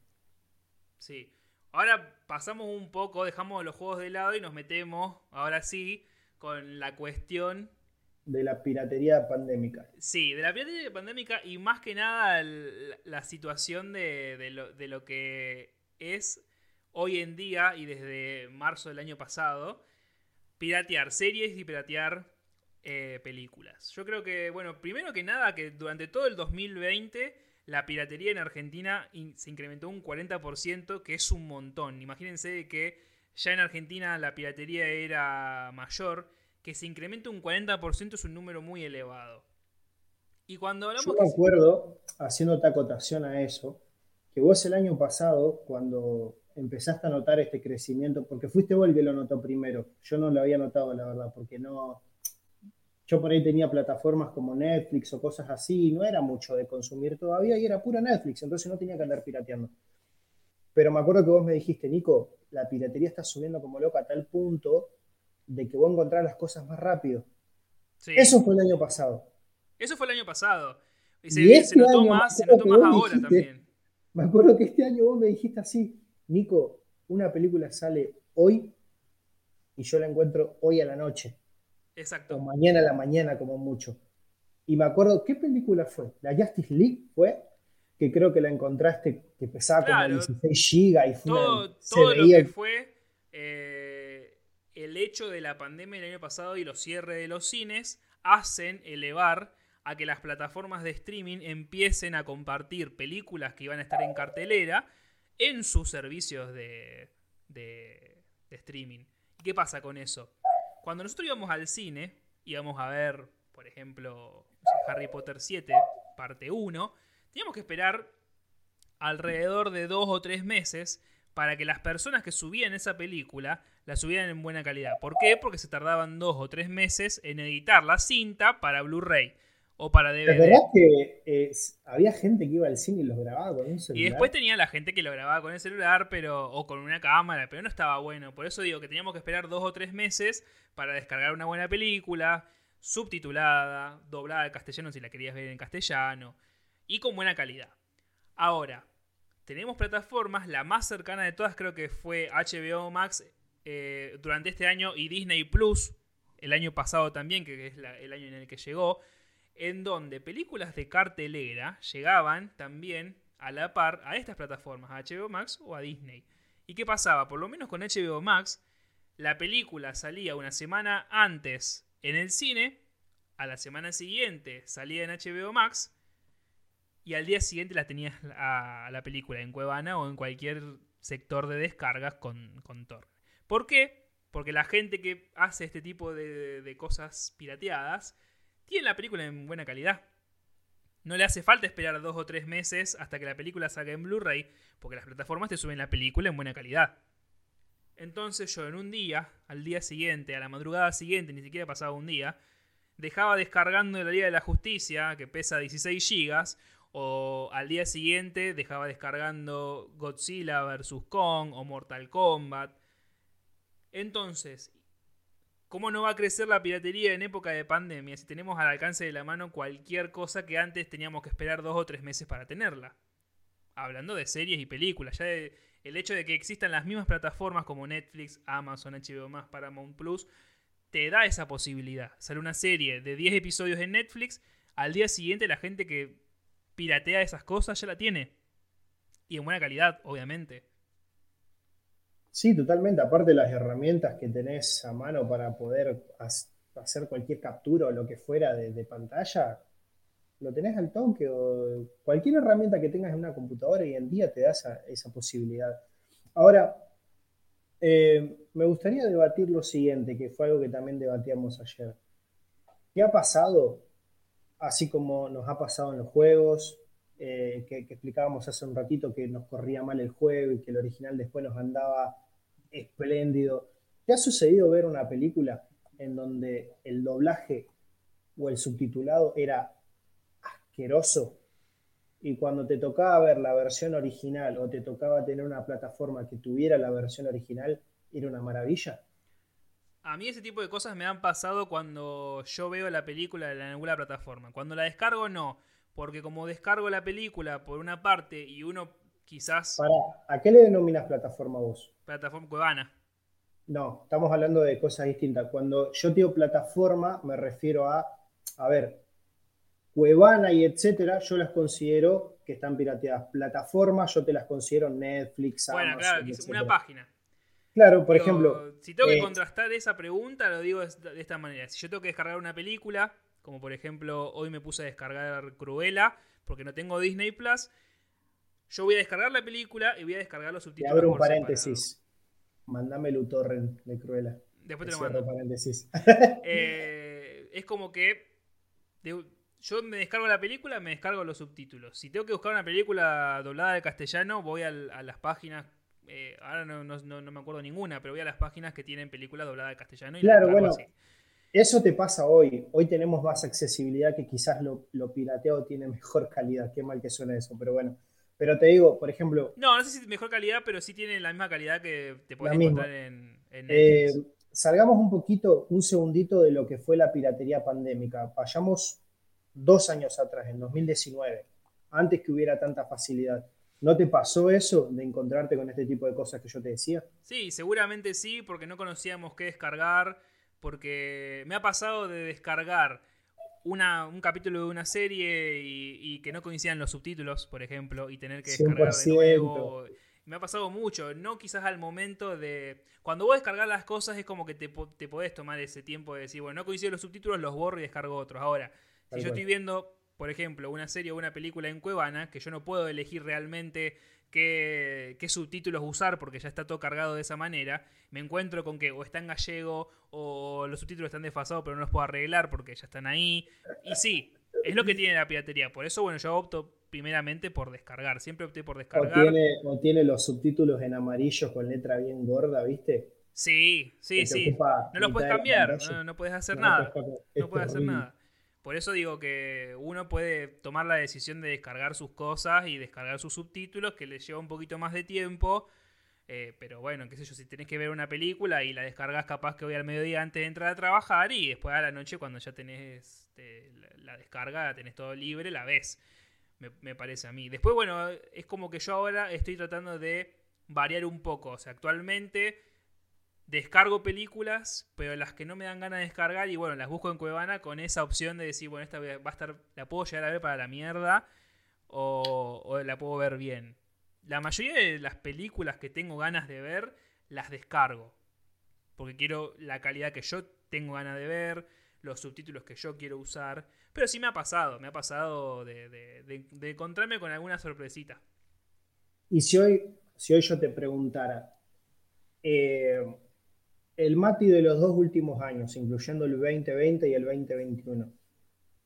Speaker 1: Sí. Ahora pasamos un poco, dejamos los juegos de lado y nos metemos, ahora sí, con la cuestión
Speaker 2: de la piratería pandémica.
Speaker 1: Sí, de la piratería pandémica y más que nada la, situación de, lo, de, lo, que es hoy en día y desde marzo del año pasado, piratear series y piratear eh, películas. Yo creo que, bueno, primero que nada, que durante todo el 2020 la piratería en Argentina se incrementó un 40%, que es un montón. Imagínense que ya en Argentina la piratería era mayor, que se incremente un 40% es un número muy elevado. Y cuando hablamos...
Speaker 2: Yo me acuerdo, haciendo acotación a eso, que vos el año pasado, cuando empezaste a notar este crecimiento? Porque fuiste vos el que lo notó primero. Yo no lo había notado, la verdad, porque no, yo por ahí tenía plataformas como Netflix o cosas así, no era mucho de consumir todavía y era pura Netflix, entonces no tenía que andar pirateando. Pero me acuerdo que vos me dijiste, Nico, la piratería está subiendo como loca a tal punto de que voy a encontrar las cosas más rápido. Eso fue el año pasado.
Speaker 1: Eso fue el año pasado. Y se, este notó más, se notó más ahora también.
Speaker 2: Me acuerdo que este año vos me dijiste así, Nico, una película sale hoy y yo la encuentro hoy a la noche.
Speaker 1: Exacto.
Speaker 2: O mañana a la mañana como mucho. Y me acuerdo, ¿qué película fue? ¿La Justice League fue? Que creo que la encontraste, que pesaba como 16 gigas y fue
Speaker 1: Todo, todo lo que fue eh, el hecho de la pandemia el año pasado y los cierres de los cines hacen elevar a que las plataformas de streaming empiecen a compartir películas que iban a estar en cartelera en sus servicios de, de, streaming. ¿Y qué pasa con eso? Cuando nosotros íbamos al cine, íbamos a ver, por ejemplo, Harry Potter 7, parte 1, teníamos que esperar alrededor de dos o tres meses para que las personas que subían esa película la subieran en buena calidad. ¿Por qué? Porque se tardaban dos o tres meses en editar la cinta para Blu-ray o para DVD.
Speaker 2: verdad que eh, había gente que iba al cine y los grababa con un celular?
Speaker 1: Y después tenía la gente que lo grababa con el celular pero, o con una cámara, pero no estaba bueno. Por eso digo que teníamos que esperar dos o tres meses para descargar una buena película, subtitulada, doblada al castellano si la querías ver en castellano, y con buena calidad. Ahora, tenemos plataformas, la más cercana de todas creo que fue HBO Max eh, durante este año y Disney Plus el año pasado también, que es el año en el que llegó en donde películas de cartelera llegaban también a la par a estas plataformas, a HBO Max o a Disney. ¿Y qué pasaba? Por lo menos con HBO Max, la película salía una semana antes en el cine, a la semana siguiente salía en HBO Max y al día siguiente la tenías a la película en Cuevana o en cualquier sector de descargas con, con. ¿Por qué? Porque la gente que hace este tipo de cosas pirateadas tiene la película en buena calidad. No le hace falta esperar dos o tres meses hasta que la película salga en Blu-ray, porque las plataformas te suben la película en buena calidad. Entonces yo en un día, al día siguiente, a la madrugada siguiente, ni siquiera pasaba un día, dejaba descargando la Liga de la Justicia, que pesa 16 GB, o al día siguiente dejaba descargando Godzilla vs. Kong o Mortal Kombat. Entonces, ¿Cómo no va a crecer la piratería en época de pandemia si tenemos al alcance de la mano cualquier cosa que antes teníamos que esperar dos o tres meses para tenerla? Hablando de series y películas, ya el hecho de que existan las mismas plataformas como Netflix, Amazon, HBO, Paramount Plus, te da esa posibilidad. Sale una serie de 10 episodios en Netflix, al día siguiente la gente que piratea esas cosas ya la tiene. Y en buena calidad, obviamente.
Speaker 2: Sí, totalmente. Aparte de las herramientas que tenés a mano para poder hacer cualquier captura o lo que fuera de, pantalla, lo tenés al toque o cualquier herramienta que tengas en una computadora hoy en día te da esa, posibilidad. Ahora, eh, me gustaría debatir lo siguiente, que fue algo que también debatíamos ayer. ¿Qué ha pasado, así como nos ha pasado en los juegos, eh, que, explicábamos hace un ratito que nos corría mal el juego y que el original después nos andaba espléndido. ¿Te ha sucedido ver una película en donde el doblaje o el subtitulado era asqueroso y cuando te tocaba ver la versión original o te tocaba tener una plataforma que tuviera la versión original, era una maravilla?
Speaker 1: A mí ese tipo de cosas me han pasado cuando yo veo la película en alguna plataforma. Cuando la descargo no, porque como descargo la película por una parte y uno quizás...
Speaker 2: Para, ¿A qué le denominas plataforma vos?
Speaker 1: Plataforma Cuevana.
Speaker 2: No, estamos hablando de cosas distintas. Cuando yo digo plataforma, me refiero a, a ver, Cuevana y etcétera, yo las considero que están pirateadas. Plataformas, yo te las considero Netflix,
Speaker 1: Bueno, claro, una página.
Speaker 2: Claro, por ejemplo.
Speaker 1: Si tengo que eh, contrastar esa pregunta, lo digo de esta manera. Si yo tengo que descargar una película, como por ejemplo, hoy me puse a descargar Cruella, porque no tengo Disney Plus, yo voy a descargar la película y voy a descargar los subtítulos.
Speaker 2: Te abro un paréntesis. Mándame el torrent de Cruella.
Speaker 1: Después te lo mando.
Speaker 2: Paréntesis.
Speaker 1: Eh, es como que yo me descargo la película, me descargo los subtítulos. Si tengo que buscar una película doblada de castellano, voy a, las páginas. Eh, ahora no, me acuerdo ninguna, pero voy a las páginas que tienen películas dobladas de castellano y
Speaker 2: claro, bueno. Eso te pasa hoy. Hoy tenemos más accesibilidad que quizás lo, lo pirateado tiene mejor calidad. Qué mal que suena eso, pero bueno. Pero te digo, por ejemplo.
Speaker 1: No, no sé si mejor calidad, pero sí tiene la misma calidad que te puedes encontrar en,
Speaker 2: eh, salgamos un poquito, un segundito de lo que fue la piratería pandémica. Vayamos dos años atrás, en 2019, antes que hubiera tanta facilidad. ¿No te pasó eso de encontrarte con este tipo de cosas que yo te decía?
Speaker 1: Sí, seguramente sí, porque no conocíamos qué descargar, porque me ha pasado de descargar una, un capítulo de una serie y, que no coincidan los subtítulos, por ejemplo, y tener que descargar de nuevo. Me ha pasado mucho, no quizás al momento de... Cuando vos descargar las cosas es como que te, te podés tomar ese tiempo de decir, bueno, no coinciden los subtítulos, los borro y descargo otros. Ahora, si yo estoy viendo por ejemplo, una serie o una película en Cuevana, que yo no puedo elegir realmente qué, subtítulos usar porque ya está todo cargado de esa manera, me encuentro con que o está en gallego o los subtítulos están desfasados pero no los puedo arreglar porque ya están ahí. Y sí, es lo que tiene la piratería. Por eso, bueno, yo opto primeramente por descargar. Siempre opté por descargar.
Speaker 2: O tiene, los subtítulos en amarillo con letra bien gorda, ¿viste?
Speaker 1: Sí, sí, sí. No los puedes cambiar, no, puedes hacer nada. No puedes hacer nada. Por eso digo que uno puede tomar la decisión de descargar sus cosas y descargar sus subtítulos, que le lleva un poquito más de tiempo. Eh, pero bueno, qué sé yo, si tenés que ver una película y la descargas capaz que hoy al mediodía antes de entrar a trabajar y después a la noche cuando ya tenés este, la, descarga, tenés todo libre, la ves. Me, me, parece a mí. Después, bueno, es como que yo ahora estoy tratando de variar un poco. O sea, actualmente descargo películas, pero las que no me dan ganas de descargar y bueno, las busco en Cuevana con esa opción de decir, bueno, esta va a estar, la puedo llegar a ver para la mierda o, la puedo ver bien. La mayoría de las películas que tengo ganas de ver, las descargo. Porque quiero la calidad que yo tengo ganas de ver, los subtítulos que yo quiero usar. Pero sí me ha pasado, me ha pasado de, encontrarme con alguna sorpresita.
Speaker 2: Y si hoy, si hoy yo te preguntara, eh, el Mati de los dos últimos años, incluyendo el 2020 y el 2021,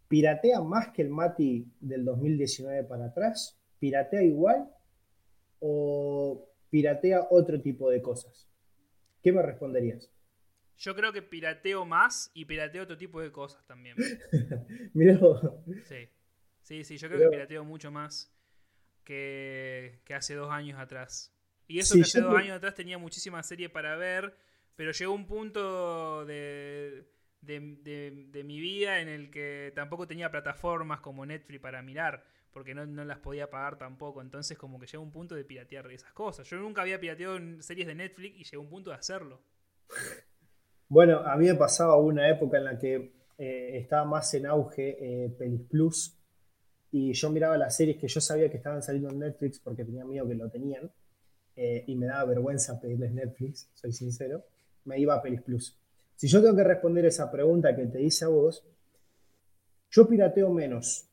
Speaker 2: ¿piratea más que el Mati del 2019 para atrás? ¿Piratea igual o piratea otro tipo de cosas? ¿Qué me responderías?
Speaker 1: Yo creo que pirateo más y pirateo otro tipo de cosas también.
Speaker 2: Mira.
Speaker 1: Sí. sí, sí, yo creo que pirateo mucho más que, hace dos años atrás. Y eso que hace dos años atrás tenía muchísima serie para ver pero llegó un punto de, de, mi vida en el que tampoco tenía plataformas como Netflix para mirar, porque no, las podía pagar tampoco. Entonces como que llegó un punto de piratear esas cosas. Yo nunca había pirateado series de Netflix y llegó un punto de hacerlo.
Speaker 2: Bueno, a mí me pasaba una época en la que eh, estaba más en auge eh, Pelis Plus y yo miraba las series que yo sabía que estaban saliendo en Netflix porque tenía miedo que lo tenían eh, y me daba vergüenza pedirles Netflix, soy sincero me iba a Pelis Plus. Si yo tengo que responder esa pregunta que te hice a vos, yo pirateo menos.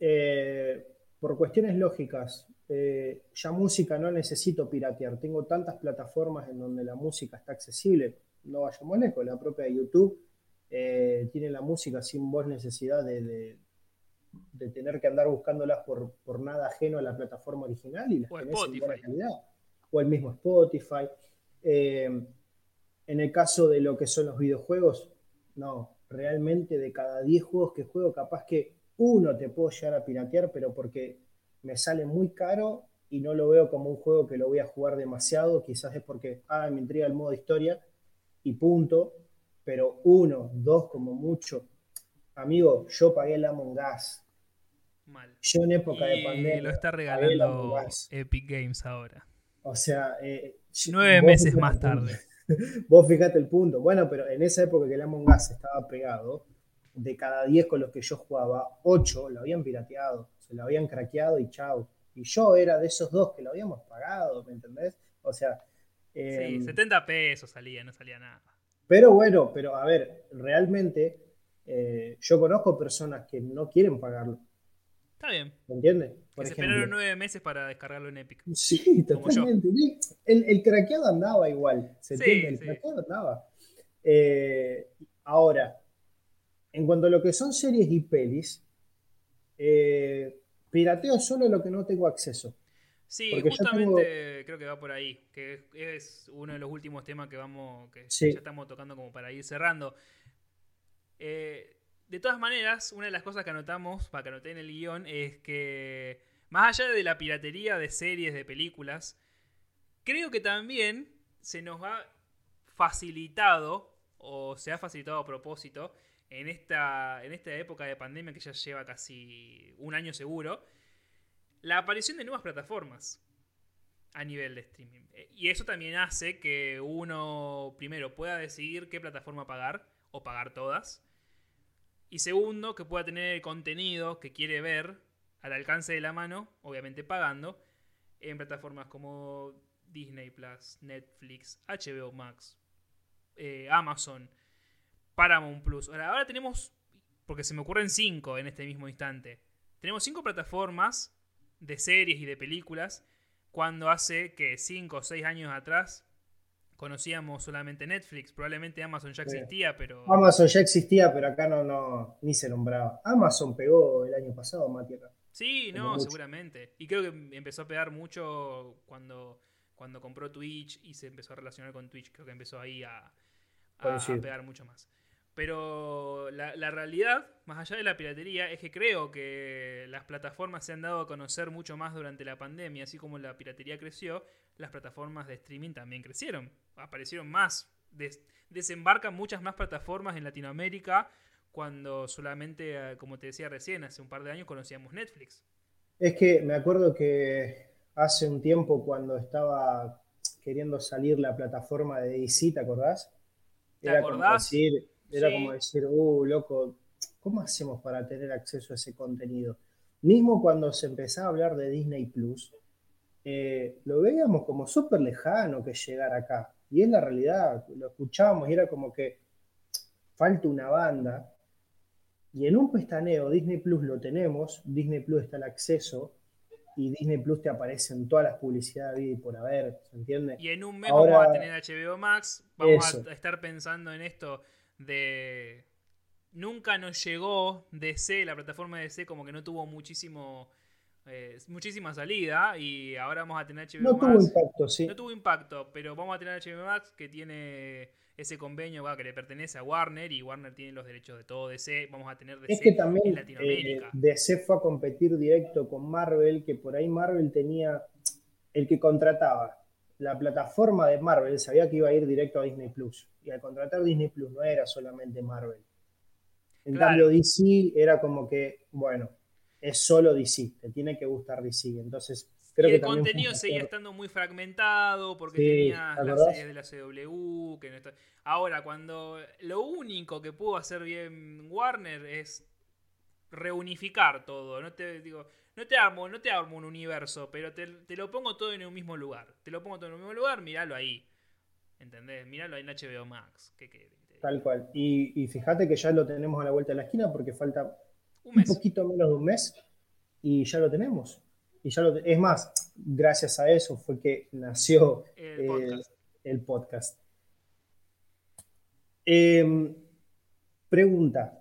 Speaker 2: Eh, por cuestiones lógicas, eh, ya música no necesito piratear. Tengo tantas plataformas en donde la música está accesible. No vayamos lejos, la propia YouTube eh, tiene la música sin vos necesidad de, tener que andar buscándolas por, por, nada ajeno a la plataforma original y las
Speaker 1: o tenés en buena calidad.
Speaker 2: O el mismo Spotify. En el caso de lo que son los videojuegos, no, realmente de cada 10 juegos que juego, capaz que uno te puedo llegar a piratear, pero porque me sale muy caro y no lo veo como un juego que lo voy a jugar demasiado, quizás es porque, ah, me intriga el modo historia y punto, pero uno, dos como mucho. Amigo, yo pagué el Among Us.
Speaker 1: Mal.
Speaker 2: Yo en época de pandemia.
Speaker 1: Lo está regalando Epic Games ahora.
Speaker 2: O sea,
Speaker 1: eh, nueve meses más tarde.
Speaker 2: Vos fijate el punto. Bueno, pero en esa época que el Among Us estaba pegado, de cada 10 con los que yo jugaba, 8 lo habían pirateado, se lo habían craqueado y chao. Y yo era de esos dos que lo habíamos pagado, ¿me entendés? O sea...
Speaker 1: sí, 70 em, pesos salía, no salía nada.
Speaker 2: Pero bueno, pero a ver, realmente eh, yo conozco personas que no quieren pagarlo.
Speaker 1: Está bien.
Speaker 2: ¿Me entiendes?
Speaker 1: Que se esperaron nueve meses para descargarlo en Epic.
Speaker 2: Sí, totalmente. El, el, craqueado andaba igual. ¿Se entiende? El craqueado andaba. Eh, ahora, en cuanto a lo que son series y pelis, eh, pirateo solo lo que no tengo acceso.
Speaker 1: Sí, justamente creo que va por ahí, que es uno de los últimos temas que vamos, que ya estamos tocando como para ir cerrando. Eh, de todas maneras, una de las cosas que anotamos, para que anoté en el guion, es que más allá de la piratería de series, de películas, creo que también se nos ha facilitado, o se ha facilitado a propósito, en esta, en esta época de pandemia que ya lleva casi un año seguro, la aparición de nuevas plataformas a nivel de streaming. Y eso también hace que uno, primero, pueda decidir qué plataforma pagar, o pagar todas. Y segundo, que pueda tener el contenido que quiere ver al alcance de la mano, obviamente pagando, en plataformas como Disney Plus, Netflix, HBO Max, eh, Amazon, Paramount Plus. Ahora, ahora tenemos, porque se me ocurren cinco en este mismo instante, tenemos cinco plataformas de series y de películas, cuando hace que cinco o seis años atrás conocíamos solamente Netflix, probablemente Amazon ya existía, pero...
Speaker 2: Amazon ya existía, pero acá no, no, ni se nombraba. Amazon pegó el año pasado, Mati,
Speaker 1: Sí, no, seguramente. Y creo que empezó a pegar mucho cuando, cuando compró Twitch y se empezó a relacionar con Twitch. Creo que empezó ahí a, a, pegar mucho más. Pero la, la, realidad, más allá de la piratería, es que creo que las plataformas se han dado a conocer mucho más durante la pandemia, así como la piratería creció, las plataformas de streaming también crecieron. Aparecieron más, desembarcan muchas más plataformas en Latinoamérica cuando solamente, eh, como te decía recién, hace un par de años conocíamos Netflix.
Speaker 2: Es que me acuerdo que hace un tiempo cuando estaba queriendo salir la plataforma de DC, ¿te acordás?
Speaker 1: ¿Te era acordás?
Speaker 2: Como decir, era como decir, uh, loco, ¿cómo hacemos para tener acceso a ese contenido? Mismo cuando se empezaba a hablar de Disney Plus, eh, lo veíamos como súper lejano que llegara acá. Y es la realidad, lo escuchábamos y era como que falta una banda y en un pestaneo Disney Plus lo tenemos, Disney Plus está al acceso y Disney Plus te aparece en todas las publicidades y por haber, ¿se entiende?
Speaker 1: Y en un mes vamos a tener HBO Max, vamos a estar pensando en esto de... Nunca nos llegó DC, la plataforma de DC como que no tuvo muchísimo... Eh, muchísima salida y ahora vamos a tener HBO
Speaker 2: no
Speaker 1: Max.
Speaker 2: No tuvo impacto, sí.
Speaker 1: No tuvo impacto, pero vamos a tener HBO Max que tiene ese convenio va, que le pertenece a Warner y Warner tiene los derechos de todo DC. Vamos a tener DC
Speaker 2: es que también,
Speaker 1: en Latinoamérica.
Speaker 2: Eh, DC fue a competir directo con Marvel, que por ahí Marvel tenía el que contrataba la plataforma de Marvel, sabía que iba a ir directo a Disney Plus. Y al contratar Disney Plus no era solamente Marvel. En cambio, DC era como que, bueno, es solo DC, te tiene que gustar DC. Entonces,
Speaker 1: y el contenido seguía estando muy fragmentado porque tenía las series de la CW. Que no Ahora, cuando lo único que pudo hacer bien Warner es reunificar todo. No te digo, no te armo, no te armo un universo, pero te, lo pongo todo en un mismo lugar. Te lo pongo todo en un mismo lugar, míralo ahí. ¿Entendés? Míralo ahí en HBO Max.
Speaker 2: Tal cual. Y, fíjate que ya lo tenemos a la vuelta de la esquina porque falta un, un poquito menos de un mes y ya lo tenemos. Y ya lo, es más, gracias a eso fue que nació el podcast. Em, pregunta.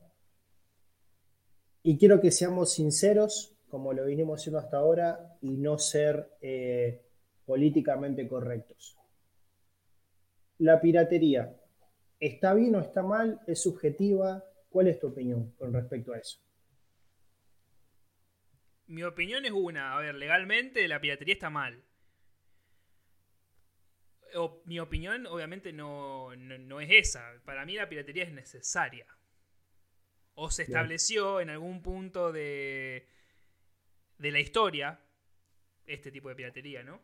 Speaker 2: Y quiero que seamos sinceros, como lo vinimos haciendo hasta ahora, y no ser eh, políticamente correctos. La piratería, ¿está bien o está mal? ¿Es subjetiva? ¿Cuál es tu opinión con respecto a eso?
Speaker 1: Mi opinión es una. A ver, legalmente la piratería está mal. mi opinión obviamente no, no, es esa. Para mí la piratería es necesaria. O se estableció en algún punto de, de la historia este tipo de piratería, ¿no?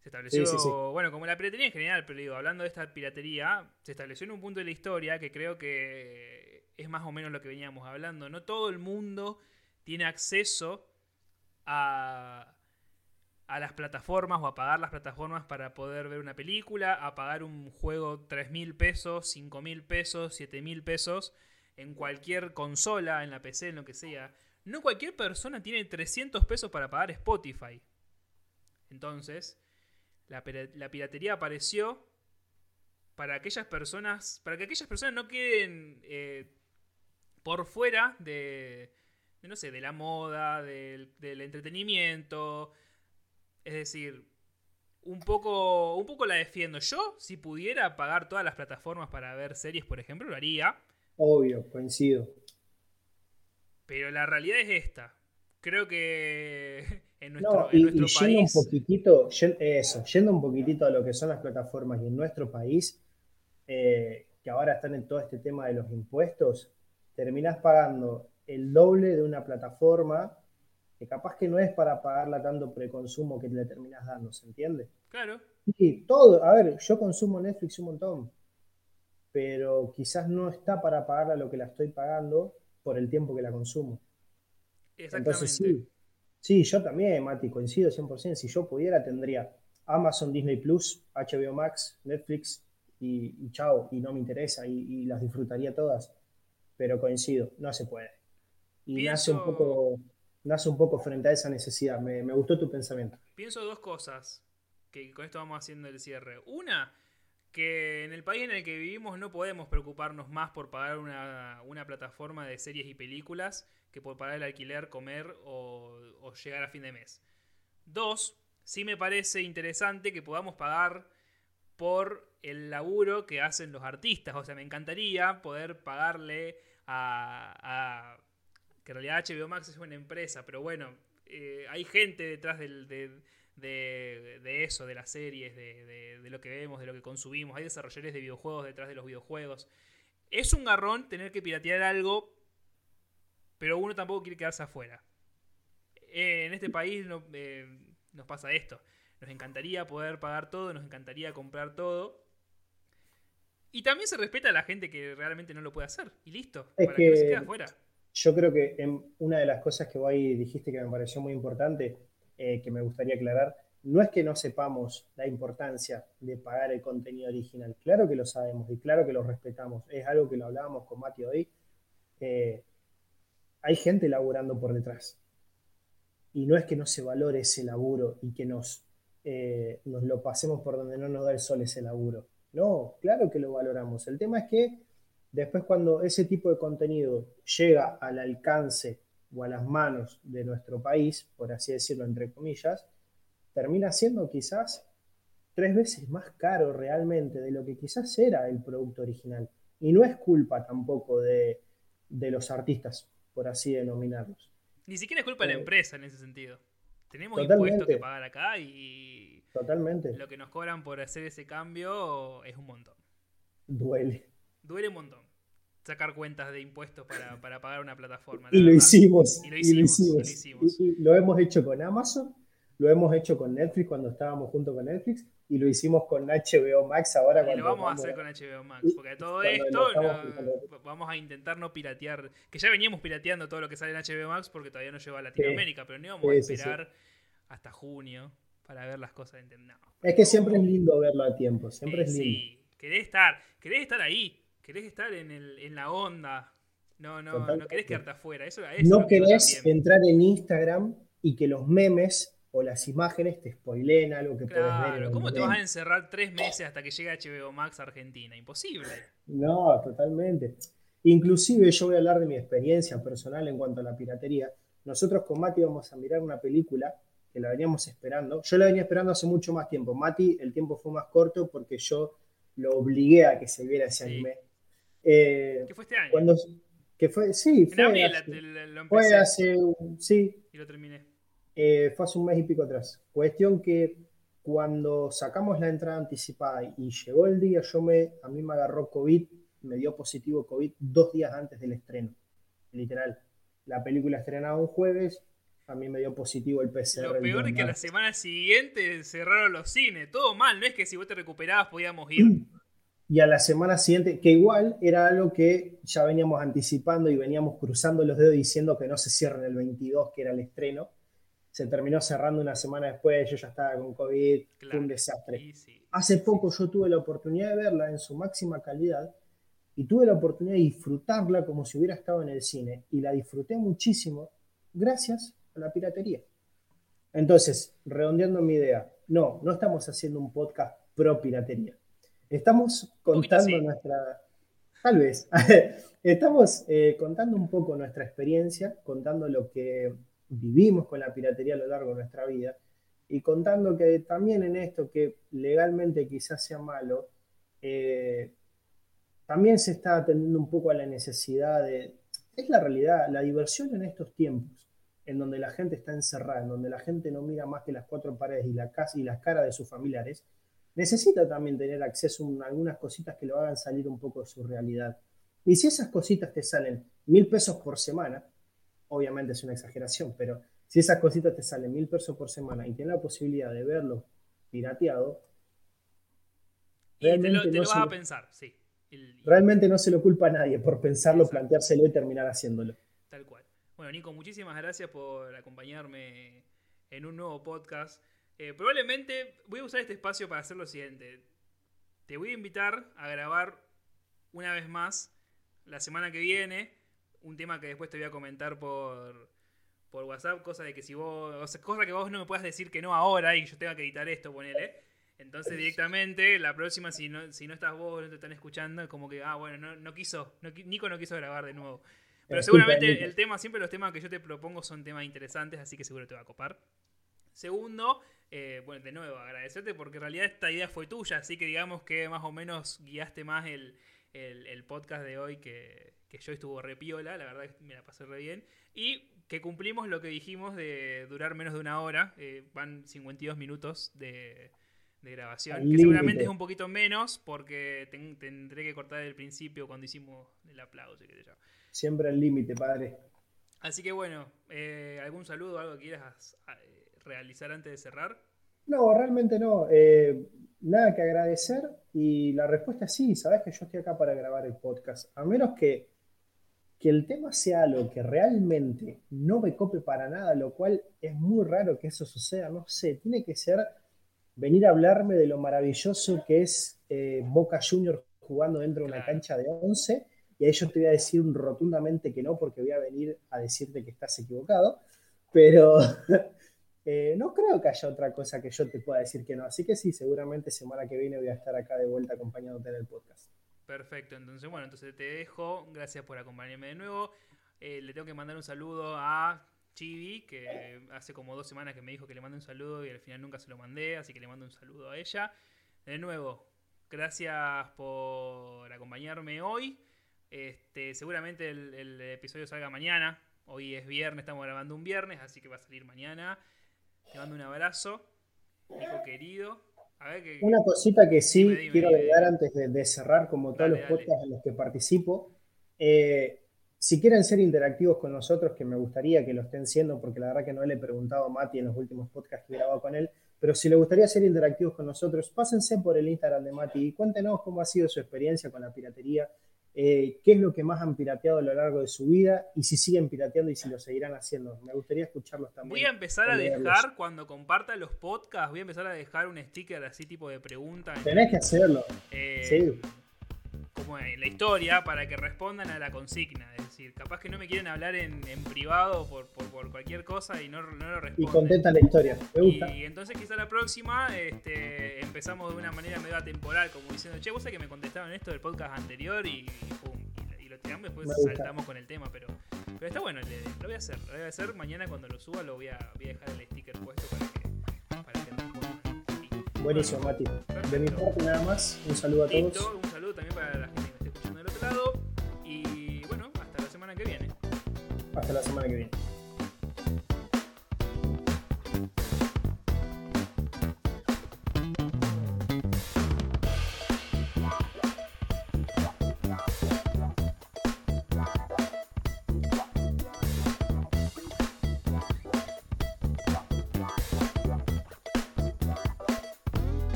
Speaker 1: Se estableció, bueno, como la piratería en general, pero digo, hablando de esta piratería, se estableció en un punto de la historia que creo que es más o menos lo que veníamos hablando. No todo el mundo tiene acceso a, las plataformas o a pagar las plataformas para poder ver una película, a pagar un juego 3 mil pesos, 5 mil pesos, 7 mil pesos en cualquier consola, en la PC, en lo que sea. No cualquier persona tiene 300 pesos para pagar Spotify. Entonces, la, piratería apareció para aquellas personas, para que aquellas personas no queden eh, por fuera de, no sé, de la moda, del, entretenimiento. Es decir, un poco, un poco la defiendo. Yo, si pudiera pagar todas las plataformas para ver series, por ejemplo, lo haría.
Speaker 2: Obvio, coincido.
Speaker 1: Pero la realidad es esta. Creo que en nuestro,
Speaker 2: no, y,
Speaker 1: yendo
Speaker 2: un poquitito, eso, yendo un poquitito a lo que son las plataformas y en nuestro país, eh, que ahora están en todo este tema de los impuestos, terminás pagando el doble de una plataforma que capaz que no es para pagarla tanto por el consumo que le terminás dando, ¿se entiende?
Speaker 1: Claro.
Speaker 2: Y todo, a ver, yo consumo Netflix un montón, pero quizás no está para pagarla lo que la estoy pagando por el tiempo que la consumo. Entonces sí, sí, yo también, Mati, coincido 100%. Si yo pudiera, tendría Amazon, Disney Plus, HBO Max, Netflix y, chao, y no me interesa y, las disfrutaría todas. Pero coincido, no se puede. Y nace, un poco, nace un poco frente a esa necesidad. Me, me gustó tu pensamiento.
Speaker 1: Pienso dos cosas, que con esto vamos haciendo el cierre. Una, que en el país en el que vivimos no podemos preocuparnos más por pagar una, plataforma de series y películas que por pagar el alquiler, comer o, llegar a fin de mes. Dos, sí me parece interesante que podamos pagar por el laburo que hacen los artistas. O sea, me encantaría poder pagarle a... que en realidad HBO Max es una empresa, pero bueno, eh, hay gente detrás del, de, eso, de las series, de, lo que vemos, de lo que consumimos. Hay desarrolladores de videojuegos detrás de los videojuegos. Es un garrón tener que piratear algo, pero uno tampoco quiere quedarse afuera. Eh, en este país no, eh, nos pasa esto. Nos encantaría poder pagar todo, nos encantaría comprar todo. Y también se respeta a la gente que realmente no lo puede hacer. Y listo, para que, no se quede afuera.
Speaker 2: Yo creo que una de las cosas que vos dijiste que me pareció muy importante eh, que me gustaría aclarar, no es que no sepamos la importancia de pagar el contenido original, claro que lo sabemos y claro que lo respetamos, es algo que lo hablábamos con Mati hoy, eh, hay gente laburando por detrás. Y no es que no se valore ese laburo y que nos, eh, nos lo pasemos por donde no nos da el sol ese laburo, no, claro que lo valoramos, el tema es que después cuando ese tipo de contenido llega al alcance o a las manos de nuestro país, por así decirlo entre comillas, termina siendo quizás tres veces más caro realmente de lo que quizás era el producto original. Y no es culpa tampoco de, los artistas, por así denominarlos.
Speaker 1: Ni siquiera es culpa de la eh, empresa en ese sentido. Tenemos impuestos que pagar acá y
Speaker 2: totalmente.
Speaker 1: lo que nos cobran por hacer ese cambio es un montón.
Speaker 2: Duele.
Speaker 1: Duele un montón sacar cuentas de impuestos para, pagar una plataforma.
Speaker 2: Y lo, hicimos, y lo hicimos. Y lo hemos hecho con Amazon, lo hemos hecho con Netflix cuando estábamos junto con Netflix y lo hicimos con HBO Max ahora.
Speaker 1: Y lo vamos, a hacer con HBO Max, porque todo esto vamos a intentar no piratear, que ya veníamos pirateando todo lo que sale en HBO Max porque todavía no llegó a Latinoamérica, pero no íbamos a esperar hasta junio para ver las cosas. No.
Speaker 2: Es que siempre es lindo verlo a tiempo, siempre es lindo. Sí,
Speaker 1: querés estar, querés estar ahí querés estar en, el, en la onda. No, no, no querés quedarte afuera. Eso,
Speaker 2: no querés entrar en Instagram y que los memes o las imágenes te spoileen algo que puedes ver.
Speaker 1: ¿Cómo te vas a encerrar tres meses hasta que llegue HBO Max a Argentina? Imposible.
Speaker 2: No, totalmente. Inclusive yo voy a hablar de mi experiencia personal en cuanto a la piratería. Nosotros con Mati vamos a mirar una película que la veníamos esperando. Yo la venía esperando hace mucho más tiempo. Mati, el tiempo fue más corto porque yo lo obligué a que se viera ese anime.
Speaker 1: Eh, ¿Qué fue este año?
Speaker 2: Cuando, que fue, sí, fue, hace, fue hace, sí.
Speaker 1: Y lo terminé.
Speaker 2: Eh, fue hace un mes y pico atrás. Cuestión que cuando sacamos la entrada anticipada y llegó el día, yo me, a mí me agarró COVID, me dio positivo COVID dos días antes del estreno. Literal. La película estrenaba un jueves, a mí me dio positivo el PCR.
Speaker 1: Lo peor es que la semana siguiente cerraron los cines. Todo mal, no es que si vos te recuperabas podíamos ir.
Speaker 2: y a la semana siguiente, que igual era algo que ya veníamos anticipando y veníamos cruzando los dedos diciendo que no se cierren el 22, que era el estreno. Se terminó cerrando una semana después, yo ya estaba con COVID, fue un desastre. Hace poco yo tuve la oportunidad de verla en su máxima calidad y tuve la oportunidad de disfrutarla como si hubiera estado en el cine y la disfruté muchísimo gracias a la piratería. Entonces, redondeando mi idea, no, no estamos haciendo un podcast pro piratería Estamos contando nuestra, tal vez, estamos eh, contando un poco nuestra experiencia, contando lo que vivimos con la piratería a lo largo de nuestra vida y contando que también en esto que legalmente quizás sea malo, eh, también se está atendiendo un poco a la necesidad de... Es la realidad, la diversión en estos tiempos, en donde la gente está encerrada, en donde la gente no mira más que las cuatro paredes y, la casa y las caras de sus familiares, necesita también tener acceso a algunas cositas que lo hagan salir un poco de su realidad. Y si esas cositas te salen mil pesos por semana, obviamente es una exageración, pero si esas cositas te salen mil pesos por semana y tienes la posibilidad de verlo pirateado,
Speaker 1: y te lo, vas a pensar, sí.
Speaker 2: realmente no se lo culpa a nadie por pensarlo, planteárselo y terminar haciéndolo.
Speaker 1: Tal cual. Bueno, Nico, muchísimas gracias por acompañarme en un nuevo podcast. Eh, probablemente voy a usar este espacio para hacer lo siguiente. Te voy a invitar a grabar una vez más la semana que viene un tema que después te voy a comentar por, por WhatsApp, cosa de que si vos, cosa que vos no me puedas decir que no ahora y yo tenga que editar esto, ponele. Entonces directamente, la próxima, si no, si no estás vos, no te están escuchando, es como que, ah, bueno, no, no quiso, Nico no quiso grabar de nuevo. Pero seguramente el tema, siempre los temas que yo te propongo son temas interesantes, así que seguro te va a copar. Segundo, eh, bueno, de nuevo, agradecerte porque en realidad esta idea fue tuya, así que digamos que más o menos guiaste más el, el, podcast de hoy que, que yo estuvo re piola, la verdad que me la pasé re bien. Y que cumplimos lo que dijimos de durar menos de una hora, eh, van 52 minutos de, grabación, que seguramente es un poquito menos porque tendré que cortar el principio cuando hicimos el aplauso.
Speaker 2: Siempre al límite, padre.
Speaker 1: Así que bueno, eh, ¿algún saludo, algo que quieras eh, realizar antes de cerrar?
Speaker 2: No, realmente no. nada que agradecer y la respuesta es sí, sabes que yo estoy acá para grabar el podcast. A menos que que el tema sea algo que realmente no me cope para nada, lo cual es muy raro que eso suceda, no sé, tiene que ser venir a hablarme de lo maravilloso que es eh, Boca Junior jugando dentro de una cancha de 11, y ahí yo te voy a decir rotundamente que no, porque voy a venir a decirte que estás equivocado, pero eh, no creo que haya otra cosa que yo te pueda decir que no, así que sí, seguramente semana que viene voy a estar acá de vuelta acompañándote en el podcast.
Speaker 1: Perfecto, entonces bueno, entonces te dejo. Gracias por acompañarme de nuevo. Eh, le tengo que mandar un saludo a Chibi, que hace como dos semanas que me dijo que le mande un saludo y al final nunca se lo mandé, así que le mando un saludo a ella. De nuevo, gracias por acompañarme hoy. Este, seguramente el, episodio salga mañana. Hoy es viernes, estamos grabando un viernes, así que va a salir mañana. Te mando un abrazo, hijo querido.
Speaker 2: Una cosita que sí quiero agregar antes de, cerrar, como todos los podcasts en los que participo. Eh, si quieren ser interactivos con nosotros, que me gustaría que lo estén siendo, porque la verdad que no le he preguntado a Mati en los últimos podcasts que he grabado con él, pero si le gustaría ser interactivos con nosotros, pásense por el Instagram de Mati y cuéntenos cómo ha sido su experiencia con la piratería, eh, qué es lo que más han pirateado a lo largo de su vida y si siguen pirateando y si lo seguirán haciendo. Me gustaría escucharlos también.
Speaker 1: Voy a empezar a dejar, cuando comparta los podcasts, voy a empezar a dejar un sticker así tipo de pregunta.
Speaker 2: Tenés que hacerlo.
Speaker 1: Eh, sí la historia para que respondan a la consigna. Es decir, capaz que no me quieren hablar en, privado por, por, cualquier cosa y no, no lo responden.
Speaker 2: Y contenta la historia. Me gusta.
Speaker 1: Y, entonces quizá la próxima este, empezamos de una manera medio atemporal, como diciendo, che, vos sabés que me contestaron esto del podcast anterior y, pum, y, lo tiramos después saltamos con el tema, pero, pero está bueno, lo voy a hacer. Lo voy a hacer mañana cuando lo suba, lo voy a, voy a dejar el sticker puesto para que, para que
Speaker 2: Buenísimo, Mati. De mi parte nada más, un saludo a todos.
Speaker 1: Un saludo también para Y bueno, hasta la semana que viene.
Speaker 2: Hasta la semana que viene.